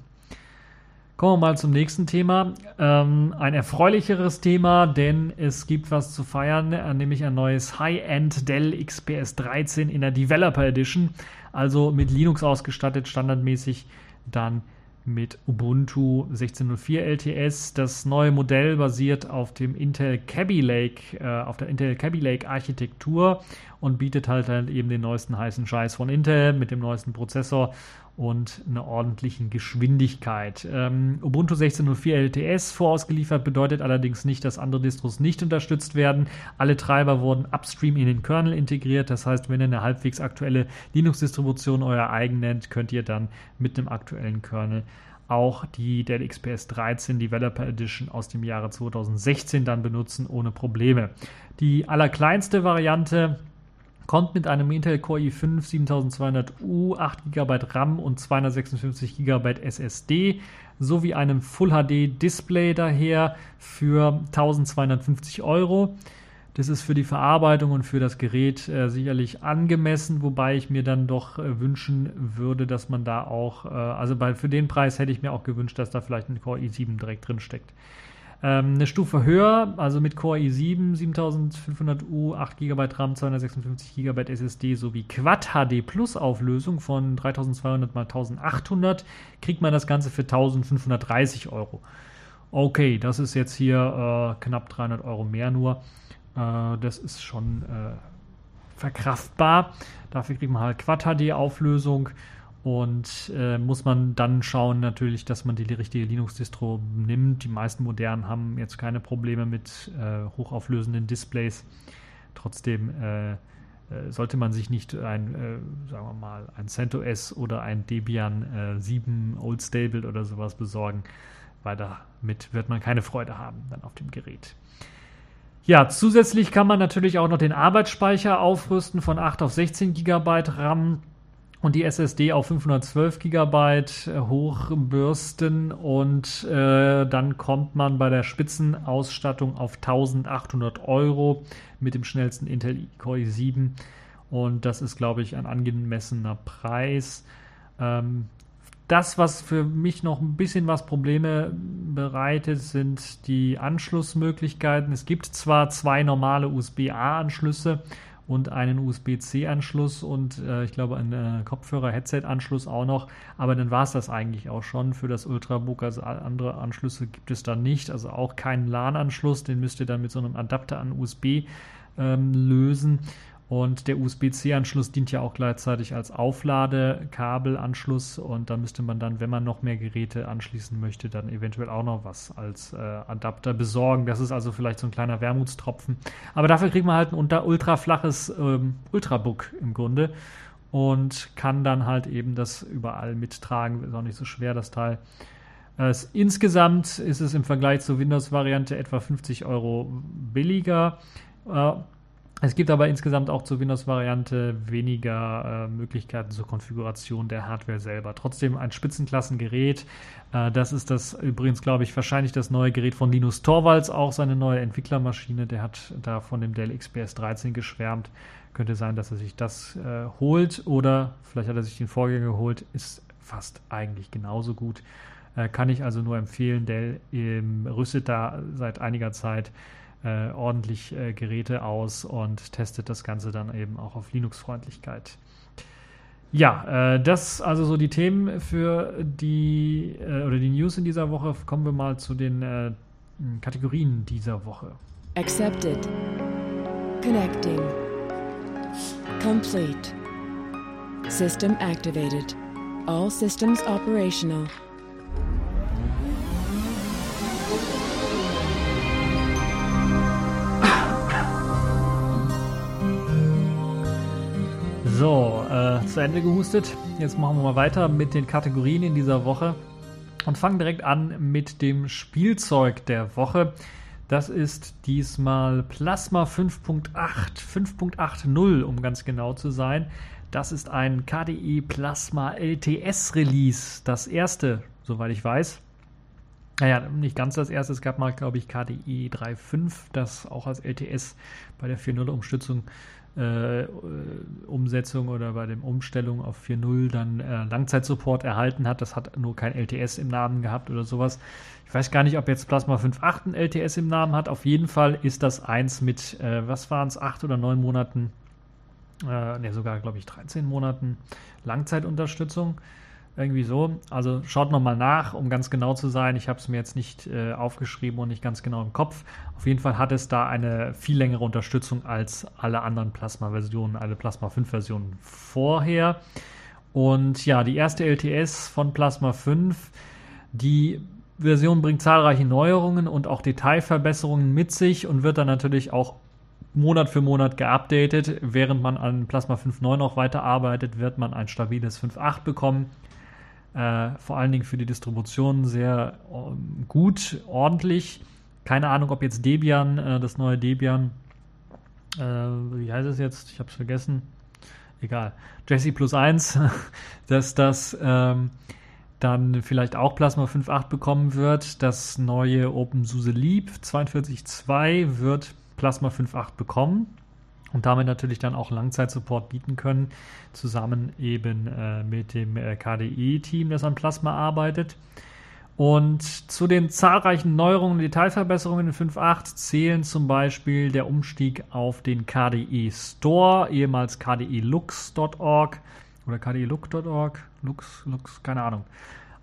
Speaker 1: Kommen wir mal zum nächsten Thema. Ähm, ein erfreulicheres Thema, denn es gibt was zu feiern, äh, nämlich ein neues High-End Dell XPS 13 in der Developer Edition, also mit Linux ausgestattet, standardmäßig dann mit Ubuntu 16.04 LTS. Das neue Modell basiert auf dem Intel Kaby Lake, äh, auf der Intel Kaby Lake Architektur und bietet halt, halt eben den neuesten heißen Scheiß von Intel mit dem neuesten Prozessor und einer ordentlichen Geschwindigkeit. Ähm, Ubuntu 16.04 LTS vorausgeliefert bedeutet allerdings nicht, dass andere Distros nicht unterstützt werden. Alle Treiber wurden upstream in den Kernel integriert. Das heißt, wenn ihr eine halbwegs aktuelle Linux-Distribution euer eigen nennt, könnt ihr dann mit einem aktuellen Kernel auch die Dell XPS 13 Developer Edition aus dem Jahre 2016 dann benutzen ohne Probleme. Die allerkleinste Variante kommt mit einem Intel Core i5 7200U, 8 GB RAM und 256 GB SSD sowie einem Full HD Display daher für 1250 Euro. Das ist für die Verarbeitung und für das Gerät äh, sicherlich angemessen, wobei ich mir dann doch äh, wünschen würde, dass man da auch, äh, also bei, für den Preis hätte ich mir auch gewünscht, dass da vielleicht ein Core i7 direkt drin steckt. Ähm, eine Stufe höher, also mit Core i7 7500U, 8 GB RAM, 256 GB SSD sowie Quad HD Plus Auflösung von 3200 x 1800 kriegt man das Ganze für 1530 Euro. Okay, das ist jetzt hier äh, knapp 300 Euro mehr nur. Äh, das ist schon äh, verkraftbar. Dafür kriegt man halt Quad HD Auflösung und äh, muss man dann schauen natürlich, dass man die, richtige Linux-Distro nimmt. Die meisten modernen haben jetzt keine Probleme mit äh, hochauflösenden Displays. Trotzdem äh, äh sollte man sich nicht ein, äh, sagen wir mal, ein CentOS oder ein Debian 7 äh, Old Stable oder sowas besorgen, weil damit wird man keine Freude haben dann auf dem Gerät. Ja, zusätzlich kann man natürlich auch noch den Arbeitsspeicher aufrüsten von 8 auf 16 GB RAM und die SSD auf 512 GB äh, hochbürsten und äh, dann kommt man bei der Spitzenausstattung auf 1800 Euro mit dem schnellsten Intel Core i7 und das ist, glaube ich, ein angemessener Preis. Ähm, das, was für mich noch ein bisschen was Probleme bereitet, sind die Anschlussmöglichkeiten. Es gibt zwar zwei normale USB-A-Anschlüsse und einen USB-C-Anschluss und äh, ich glaube einen äh, Kopfhörer-Headset-Anschluss auch noch. Aber dann war es das eigentlich auch schon für das Ultrabook. Also andere Anschlüsse gibt es da nicht. Also auch keinen LAN-Anschluss, den müsst ihr dann mit so einem Adapter an USB ähm, lösen. Und der USB-C-Anschluss dient ja auch gleichzeitig als Aufladekabelanschluss und da müsste man dann, wenn man noch mehr Geräte anschließen möchte, dann eventuell auch noch was als äh, Adapter besorgen. Das ist also vielleicht so ein kleiner Wermutstropfen. Aber dafür kriegt man halt ein ultra flaches ähm, Ultrabook im Grunde und kann dann halt eben das überall mittragen. Ist auch nicht so schwer, das Teil. Äh, insgesamt ist es im Vergleich zur Windows-Variante etwa 50 Euro billiger. Äh, es gibt aber insgesamt auch zur Windows-Variante weniger äh, Möglichkeiten zur Konfiguration der Hardware selber. Trotzdem ein Spitzenklassengerät. Äh, das ist das übrigens, glaube ich, wahrscheinlich das neue Gerät von Linus Torvalds, auch seine neue Entwicklermaschine. Der hat da von dem Dell XPS 13 geschwärmt. Könnte sein, dass er sich das äh, holt oder vielleicht hat er sich den Vorgänger geholt. Ist fast eigentlich genauso gut. Äh, kann ich also nur empfehlen. Dell ähm, rüstet da seit einiger Zeit äh, ordentlich äh, Geräte aus und testet das Ganze dann eben auch auf Linux-Freundlichkeit. Ja, äh, das also so die Themen für die äh, oder die News in dieser Woche. Kommen wir mal zu den äh, Kategorien dieser Woche. Accepted. Connecting. Complete. System activated. All systems operational. So, äh, zu Ende gehustet. Jetzt machen wir mal weiter mit den Kategorien in dieser Woche und fangen direkt an mit dem Spielzeug der Woche. Das ist diesmal Plasma 5.8, 5.80, um ganz genau zu sein. Das ist ein KDE Plasma LTS Release, das erste, soweit ich weiß. naja, nicht ganz das erste. Es gab mal, glaube ich, KDE 3.5, das auch als LTS bei der 4.0-Umstützung äh, Umsetzung oder bei dem Umstellung auf 4.0 dann äh, Langzeitsupport erhalten hat. Das hat nur kein LTS im Namen gehabt oder sowas. Ich weiß gar nicht, ob jetzt Plasma 5.8 ein LTS im Namen hat. Auf jeden Fall ist das eins mit, äh, was waren es, acht oder neun Monaten, äh, ne, sogar, glaube ich, 13 Monaten Langzeitunterstützung. Irgendwie so. Also schaut nochmal nach, um ganz genau zu sein. Ich habe es mir jetzt nicht äh, aufgeschrieben und nicht ganz genau im Kopf. Auf jeden Fall hat es da eine viel längere Unterstützung als alle anderen Plasma-Versionen, alle Plasma 5-Versionen vorher. Und ja, die erste LTS von Plasma 5, die Version bringt zahlreiche Neuerungen und auch Detailverbesserungen mit sich und wird dann natürlich auch Monat für Monat geupdatet. Während man an Plasma 5.9 noch weiterarbeitet, wird man ein stabiles 5.8 bekommen. Äh, vor allen Dingen für die Distribution sehr äh, gut, ordentlich. Keine Ahnung, ob jetzt Debian, äh, das neue Debian, äh, wie heißt es jetzt? Ich habe es vergessen. Egal. Jesse plus 1, dass das ähm, dann vielleicht auch Plasma 5.8 bekommen wird. Das neue OpenSUSE Leap 42.2 wird Plasma 5.8 bekommen und damit natürlich dann auch Langzeitsupport bieten können, zusammen eben äh, mit dem äh, KDE-Team, das an Plasma arbeitet. Und zu den zahlreichen Neuerungen und Detailverbesserungen in 5.8 zählen zum Beispiel der Umstieg auf den KDE Store, ehemals kdelux.org oder kdelux.org, Lux, Lux, keine Ahnung.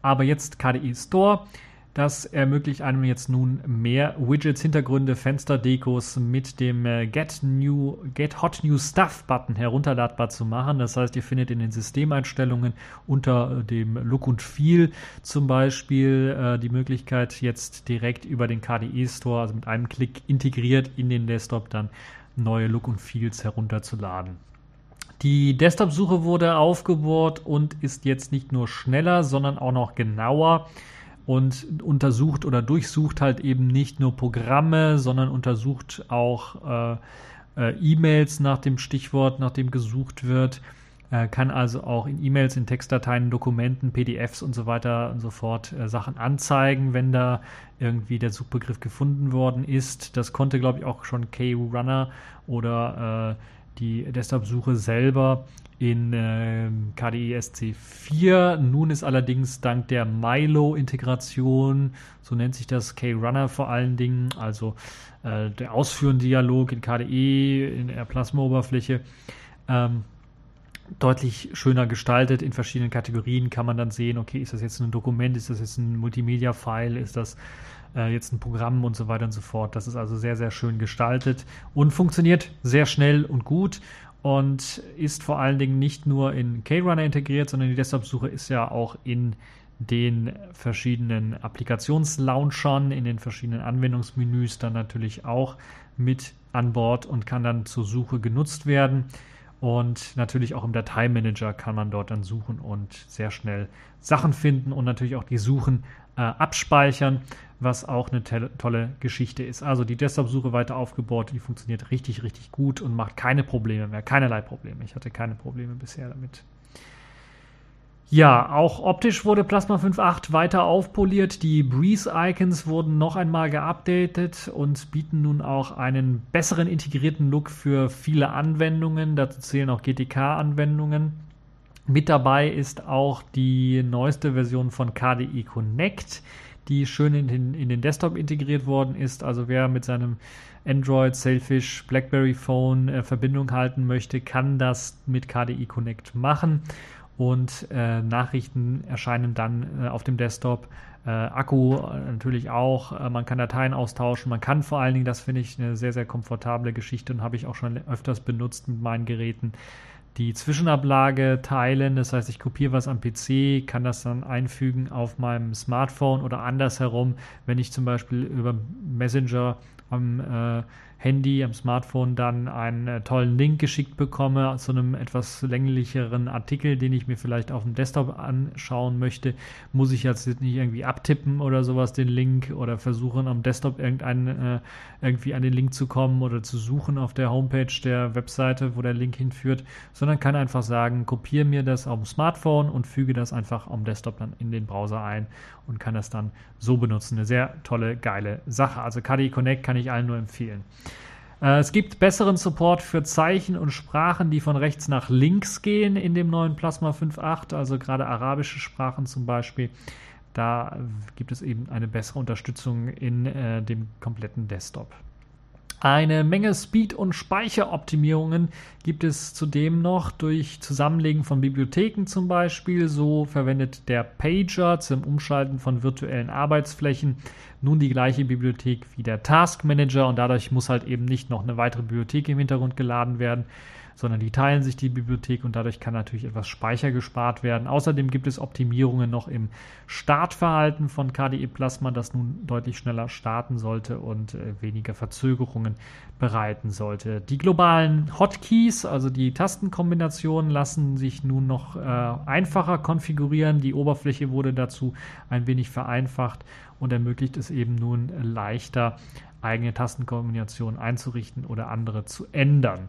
Speaker 1: Aber jetzt KDE Store das ermöglicht einem jetzt nun mehr Widgets, Hintergründe, Fensterdekos mit dem äh, Get New, Get Hot New Stuff Button herunterladbar zu machen. Das heißt, ihr findet in den Systemeinstellungen unter äh, dem Look und Feel zum Beispiel äh, die Möglichkeit, jetzt direkt über den KDE Store, also mit einem Klick integriert in den Desktop, dann neue Look und Feels herunterzuladen. Die Desktop-Suche wurde aufgebohrt und ist jetzt nicht nur schneller, sondern auch noch genauer und untersucht oder durchsucht halt eben nicht nur Programme, sondern untersucht auch äh, äh, E-Mails nach dem Stichwort, nach dem gesucht wird. Äh, kann also auch in E-Mails, in Textdateien, Dokumenten, PDFs und so weiter und so fort äh, Sachen anzeigen, wenn da irgendwie der Suchbegriff gefunden worden ist. Das konnte, glaube ich, auch schon K-Runner oder äh, die Desktop-Suche selber in äh, KDE SC4. Nun ist allerdings dank der Milo-Integration, so nennt sich das K-Runner vor allen Dingen, also äh, der Ausführen-Dialog in KDE, in der Plasma-Oberfläche, ähm, deutlich schöner gestaltet. In verschiedenen Kategorien kann man dann sehen, okay, ist das jetzt ein Dokument, ist das jetzt ein Multimedia-File, ist das äh, jetzt ein Programm und so weiter und so fort. Das ist also sehr, sehr schön gestaltet und funktioniert sehr schnell und gut und ist vor allen Dingen nicht nur in K-Runner integriert, sondern die Desktop-Suche ist ja auch in den verschiedenen Applikationslaunchern, in den verschiedenen Anwendungsmenüs dann natürlich auch mit an Bord und kann dann zur Suche genutzt werden. Und natürlich auch im Dateimanager kann man dort dann suchen und sehr schnell Sachen finden und natürlich auch die Suchen äh, abspeichern, was auch eine tolle Geschichte ist. Also die Desktop-Suche weiter aufgebaut, die funktioniert richtig, richtig gut und macht keine Probleme mehr, keinerlei Probleme. Ich hatte keine Probleme bisher damit. Ja, auch optisch wurde Plasma 5.8 weiter aufpoliert. Die Breeze-Icons wurden noch einmal geupdatet und bieten nun auch einen besseren integrierten Look für viele Anwendungen. Dazu zählen auch GTK-Anwendungen. Mit dabei ist auch die neueste Version von KDE Connect, die schön in den, in den Desktop integriert worden ist. Also wer mit seinem Android, Sailfish, BlackBerry Phone äh, Verbindung halten möchte, kann das mit KDE Connect machen. Und äh, Nachrichten erscheinen dann äh, auf dem Desktop. Äh, Akku äh, natürlich auch. Äh, man kann Dateien austauschen. Man kann vor allen Dingen, das finde ich eine sehr, sehr komfortable Geschichte und habe ich auch schon öfters benutzt mit meinen Geräten die Zwischenablage teilen. Das heißt, ich kopiere was am PC, kann das dann einfügen auf meinem Smartphone oder andersherum, wenn ich zum Beispiel über Messenger am äh, Handy, am Smartphone dann einen äh, tollen Link geschickt bekomme zu einem etwas länglicheren Artikel, den ich mir vielleicht auf dem Desktop anschauen möchte, muss ich jetzt nicht irgendwie abtippen oder sowas den Link oder versuchen am Desktop irgendeinen, äh, irgendwie an den Link zu kommen oder zu suchen auf der Homepage der Webseite, wo der Link hinführt, sondern kann einfach sagen, kopiere mir das auf dem Smartphone und füge das einfach am Desktop dann in den Browser ein und kann das dann so benutzen. Eine sehr tolle, geile Sache. Also KDE Connect kann ich allen nur empfehlen. Äh, es gibt besseren Support für Zeichen und Sprachen, die von rechts nach links gehen in dem neuen Plasma 5.8, also gerade arabische Sprachen zum Beispiel. Da gibt es eben eine bessere Unterstützung in äh, dem kompletten Desktop. Eine Menge Speed- und Speicheroptimierungen gibt es zudem noch durch Zusammenlegen von Bibliotheken zum Beispiel. So verwendet der Pager zum Umschalten von virtuellen Arbeitsflächen nun die gleiche Bibliothek wie der Task Manager und dadurch muss halt eben nicht noch eine weitere Bibliothek im Hintergrund geladen werden, sondern die teilen sich die Bibliothek und dadurch kann natürlich etwas Speicher gespart werden. Außerdem gibt es Optimierungen noch im Startverhalten von KDE Plasma, das nun deutlich schneller starten sollte und äh, weniger Verzögerungen bereiten sollte. Die globalen Hotkeys, also die Tastenkombinationen, lassen sich nun noch äh, einfacher konfigurieren. Die Oberfläche wurde dazu ein wenig vereinfacht und ermöglicht es eben nun leichter, eigene Tastenkombinationen einzurichten oder andere zu ändern.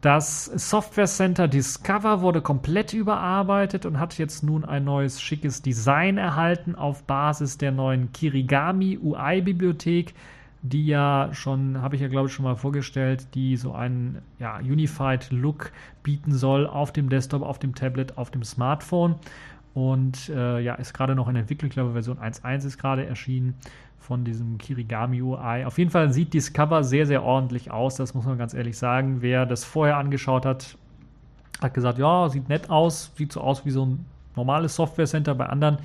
Speaker 1: Das Software Center Discover wurde komplett überarbeitet und hat jetzt nun ein neues schickes Design erhalten auf Basis der neuen Kirigami UI-Bibliothek, die ja schon, habe ich ja glaube ich schon mal vorgestellt, die so einen ja, Unified Look bieten soll auf dem Desktop, auf dem Tablet, auf dem Smartphone. Und äh, ja, ist gerade noch in Entwicklung, ich glaube Version 1.1 ist gerade erschienen von diesem Kirigami UI. Auf jeden Fall sieht Discover sehr, sehr ordentlich aus, das muss man ganz ehrlich sagen. Wer das vorher angeschaut hat, hat gesagt, ja, sieht nett aus, sieht so aus wie so ein normales Software Center bei anderen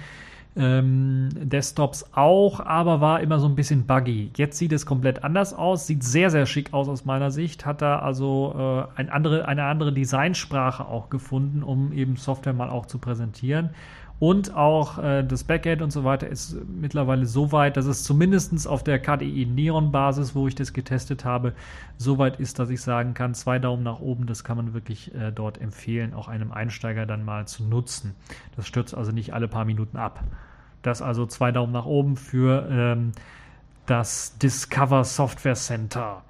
Speaker 1: ähm, Desktops auch, aber war immer so ein bisschen buggy. Jetzt sieht es komplett anders aus, sieht sehr, sehr schick aus aus meiner Sicht, hat da also äh, ein andere, eine andere Designsprache auch gefunden, um eben Software mal auch zu präsentieren. Und auch äh, das Backend und so weiter ist mittlerweile so weit, dass es zumindest auf der KDE Neon Basis, wo ich das getestet habe, so weit ist, dass ich sagen kann, zwei Daumen nach oben, das kann man wirklich äh, dort empfehlen, auch einem Einsteiger dann mal zu nutzen. Das stürzt also nicht alle paar Minuten ab. Das also zwei Daumen nach oben für ähm, das Discover Software Center.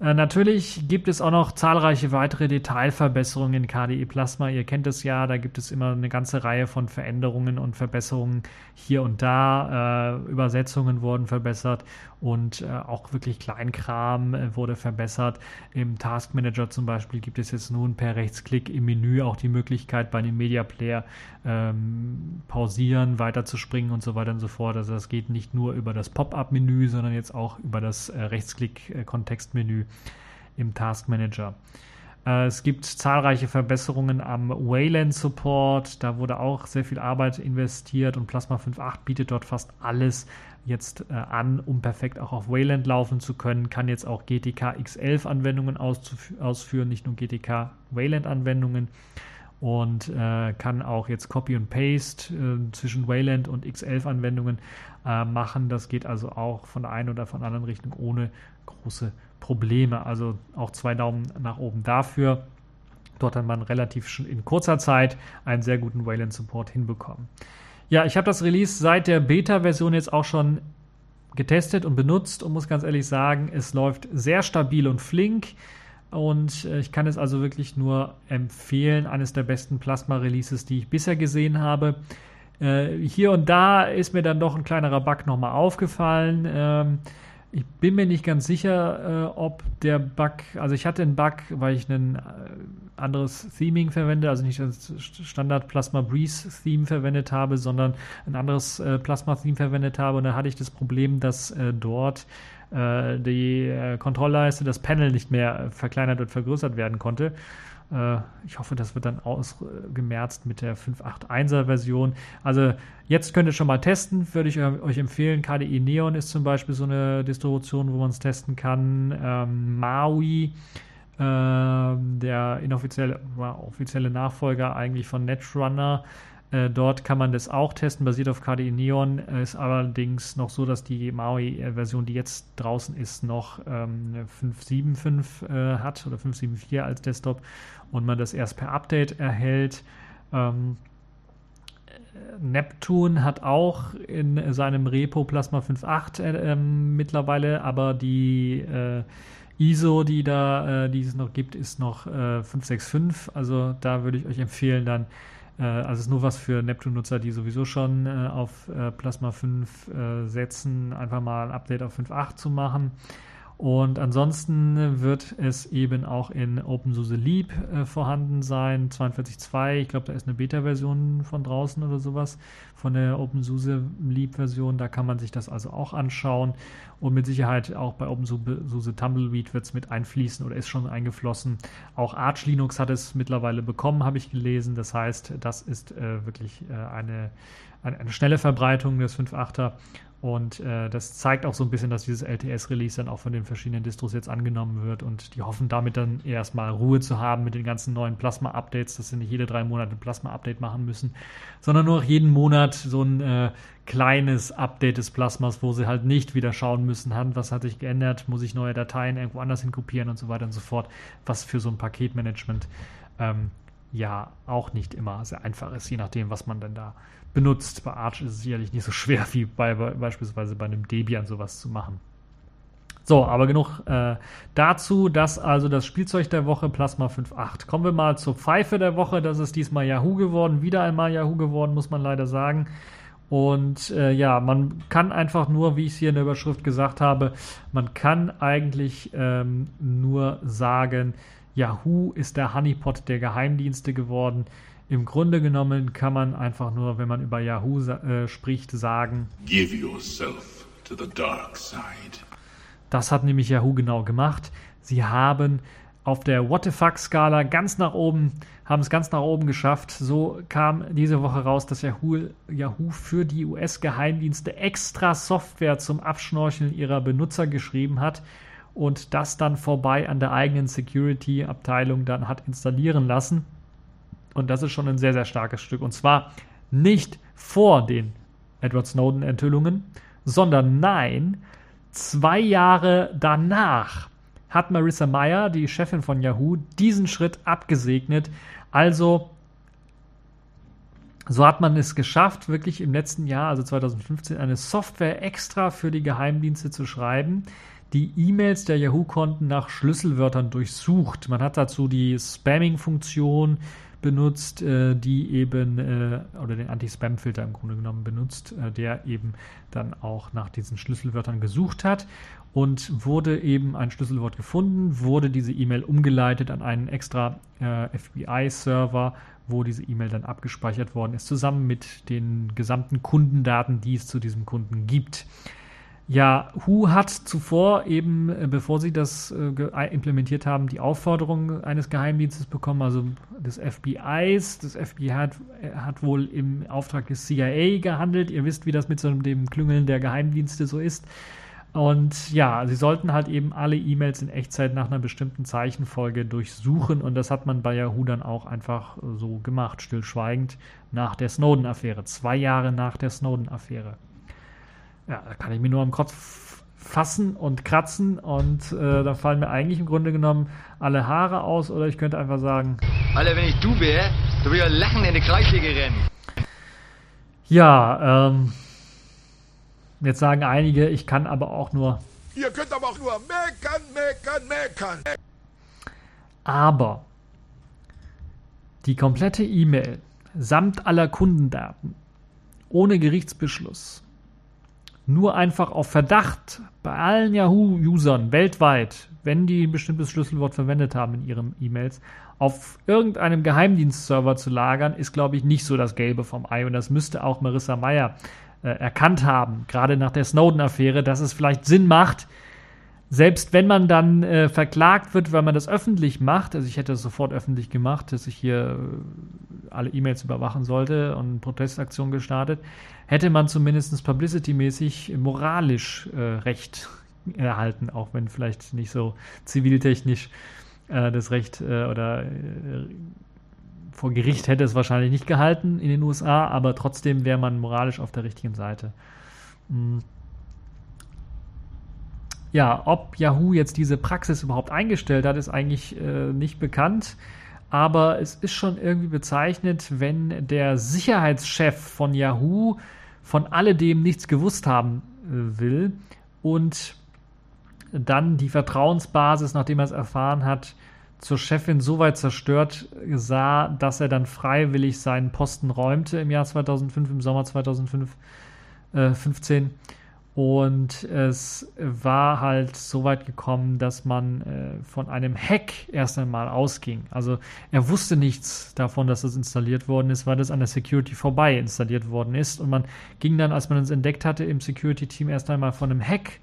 Speaker 1: Äh, natürlich gibt es auch noch zahlreiche weitere Detailverbesserungen in KDE Plasma. Ihr kennt es ja, da gibt es immer eine ganze Reihe von Veränderungen und Verbesserungen hier und da. Äh, Übersetzungen wurden verbessert und äh, auch wirklich Kleinkram wurde verbessert. Im Task Manager zum Beispiel gibt es jetzt nun per Rechtsklick im Menü auch die Möglichkeit, bei dem Media Player ähm, pausieren, weiterzuspringen und so weiter und so fort. Also das geht nicht nur über das Pop-up-Menü, sondern jetzt auch über das Rechtsklick-Kontextmenü im Task Manager. Äh, es gibt zahlreiche Verbesserungen am Wayland Support. Da wurde auch sehr viel Arbeit investiert und Plasma 5.8 bietet dort fast alles jetzt äh, an, um perfekt auch auf Wayland laufen zu können. Kann jetzt auch GTK X11 Anwendungen ausführen, nicht nur GTK Wayland Anwendungen und äh, kann auch jetzt Copy und Paste äh, zwischen Wayland und X11 Anwendungen äh, machen. Das geht also auch von der einen oder von der anderen Richtung ohne große Probleme. Also auch zwei Daumen nach oben dafür. Dort hat man relativ in kurzer Zeit einen sehr guten Wayland Support hinbekommen. Ja, ich habe das Release seit der Beta-Version jetzt auch schon getestet und benutzt und muss ganz ehrlich sagen, es läuft sehr stabil und flink. Und äh, ich kann es also wirklich nur empfehlen. Eines der besten Plasma-Releases, die ich bisher gesehen habe. Äh, hier und da ist mir dann doch ein kleinerer Bug nochmal aufgefallen. Ähm, ich bin mir nicht ganz sicher, äh, ob der Bug, also ich hatte einen Bug, weil ich ein äh, anderes Theming verwende, also nicht das Standard Plasma Breeze Theme verwendet habe, sondern ein anderes äh, Plasma Theme verwendet habe. Und da hatte ich das Problem, dass äh, dort äh, die Kontrollleiste, das Panel nicht mehr verkleinert und vergrößert werden konnte. Äh, ich hoffe, das wird dann ausgemerzt mit der 5.8.1er Version. Also jetzt könnt ihr schon mal testen, würde ich euch empfehlen. KDE Neon ist zum Beispiel so eine Distribution, wo man es testen kann. Ähm, Maui, äh, der inoffizielle offizielle Nachfolger eigentlich von Netrunner, Äh, dort kann man das auch testen, basiert auf KDE Neon. Ist allerdings noch so, dass die MAUI-Version, die jetzt draußen ist, noch ähm, 5.7.5 äh, hat oder 5.7.4 als Desktop und man das erst per Update erhält. Ähm, Neptune hat auch in seinem Repo Plasma 5.8 äh, ähm, mittlerweile, aber die äh, ISO, die da, äh, die es noch gibt, ist noch äh, 565. Also da würde ich euch empfehlen, dann, äh, also es ist nur was für Neptune-Nutzer, die sowieso schon äh, auf äh, Plasma 5 äh, setzen, einfach mal ein Update auf 5.8 zu machen. Und ansonsten wird es eben auch in OpenSUSE Leap äh, vorhanden sein, 42.2. Ich glaube, da ist eine Beta-Version von draußen oder sowas, von der OpenSUSE Leap-Version. Da kann man sich das also auch anschauen. Und mit Sicherheit auch bei OpenSUSE Tumbleweed wird es mit einfließen oder ist schon eingeflossen. Auch Arch Linux hat es mittlerweile bekommen, habe ich gelesen. Das heißt, das ist äh, wirklich äh, eine, eine, eine schnelle Verbreitung des 5.8er. Und äh, das zeigt auch so ein bisschen, dass dieses LTS-Release dann auch von den verschiedenen Distros jetzt angenommen wird. Und die hoffen damit dann erstmal Ruhe zu haben mit den ganzen neuen Plasma-Updates, dass sie nicht jede drei Monate ein Plasma-Update machen müssen, sondern nur jeden Monat so ein äh, kleines Update des Plasmas, wo sie halt nicht wieder schauen müssen, was hat sich geändert, muss ich neue Dateien irgendwo anders hin kopieren? und so weiter und so fort, was für so ein Paketmanagement ähm, ja auch nicht immer sehr einfach ist, je nachdem, was man denn da benutzt. Bei Arch ist es sicherlich nicht so schwer wie bei, beispielsweise bei einem Debian sowas zu machen. So, aber genug äh, dazu. Das also das Spielzeug der Woche Plasma 5.8. Kommen wir mal zur Pfeife der Woche. Das ist diesmal Yahoo geworden. Wieder einmal Yahoo geworden, muss man leider sagen. Und äh, ja, man kann einfach nur, wie ich es hier in der Überschrift gesagt habe, man kann eigentlich ähm, nur sagen, Yahoo ist der Honeypot der Geheimdienste geworden. Im Grunde genommen kann man einfach nur, wenn man über Yahoo äh, spricht, sagen: Give yourself to the dark side. Das hat nämlich Yahoo genau gemacht. Sie haben auf der What the fuck-Skala ganz nach oben, haben es ganz nach oben geschafft. So kam diese Woche raus, dass Yahoo, Yahoo für die US-Geheimdienste extra Software zum Abschnorcheln ihrer Benutzer geschrieben hat und das dann vorbei an der eigenen Security-Abteilung dann hat installieren lassen. Und das ist schon ein sehr, sehr starkes Stück. Und zwar nicht vor den Edward Snowden-Enthüllungen, sondern nein, zwei Jahre danach hat Marissa Mayer, die Chefin von Yahoo, diesen Schritt abgesegnet. Also so hat man es geschafft, wirklich im letzten Jahr, also 2015, eine Software extra für die Geheimdienste zu schreiben, die E-Mails der Yahoo-Konten nach Schlüsselwörtern durchsucht. Man hat dazu die Spamming-Funktion benutzt, äh, die eben, äh, oder den Anti-Spam-Filter im Grunde genommen benutzt, äh, der eben dann auch nach diesen Schlüsselwörtern gesucht hat und wurde eben ein Schlüsselwort gefunden, wurde diese E-Mail umgeleitet an einen extra äh, FBI-Server, wo diese E-Mail dann abgespeichert worden ist, zusammen mit den gesamten Kundendaten, die es zu diesem Kunden gibt. Ja, Hu hat zuvor eben, äh, bevor sie das äh, implementiert haben, die Aufforderung eines Geheimdienstes bekommen, also des FBIs. Das FBI hat, äh, hat wohl im Auftrag des CIA gehandelt. Ihr wisst, wie das mit so dem Klüngeln der Geheimdienste so ist. Und ja, sie sollten halt eben alle E-Mails in Echtzeit nach einer bestimmten Zeichenfolge durchsuchen. Und das hat man bei Yahoo dann auch einfach so gemacht, stillschweigend nach der Snowden-Affäre. Zwei Jahre nach der Snowden-Affäre. Ja, da kann ich mir nur am Kopf fassen und kratzen und äh, da fallen mir eigentlich im Grunde genommen alle Haare aus oder ich könnte einfach sagen.
Speaker 5: Alter, wenn ich du wäre, du würdest lachen in die Kreissäge rennen.
Speaker 1: Ja, ähm, jetzt sagen einige, ich kann aber auch nur.
Speaker 6: Ihr könnt aber auch nur meckern, meckern, meckern.
Speaker 1: Aber die komplette E-Mail samt aller Kundendaten ohne Gerichtsbeschluss nur einfach auf Verdacht bei allen Yahoo-Usern weltweit, wenn die ein bestimmtes Schlüsselwort verwendet haben in ihren E-Mails, auf irgendeinem Geheimdienstserver zu lagern, ist, glaube ich, nicht so das Gelbe vom Ei. Und das müsste auch Marissa Meyer äh, erkannt haben, gerade nach der Snowden-Affäre, dass es vielleicht Sinn macht, selbst wenn man dann äh, verklagt wird, weil man das öffentlich macht, also ich hätte es sofort öffentlich gemacht, dass ich hier äh, alle E-Mails überwachen sollte und Protestaktionen gestartet, hätte man zumindest publicity-mäßig moralisch äh, Recht erhalten, auch wenn vielleicht nicht so ziviltechnisch äh, das Recht äh, oder äh, vor Gericht hätte es wahrscheinlich nicht gehalten in den USA, aber trotzdem wäre man moralisch auf der richtigen Seite. Hm. Ja, ob Yahoo jetzt diese Praxis überhaupt eingestellt hat, ist eigentlich äh, nicht bekannt. Aber es ist schon irgendwie bezeichnet, wenn der Sicherheitschef von Yahoo von alledem nichts gewusst haben äh, will und dann die Vertrauensbasis, nachdem er es erfahren hat, zur Chefin so weit zerstört sah, dass er dann freiwillig seinen Posten räumte im Jahr 2005, im Sommer 2015. Äh, und es war halt so weit gekommen, dass man äh, von einem Hack erst einmal ausging. Also er wusste nichts davon, dass das installiert worden ist, weil das an der Security vorbei installiert worden ist. Und man ging dann, als man es entdeckt hatte, im Security-Team erst einmal von einem Hack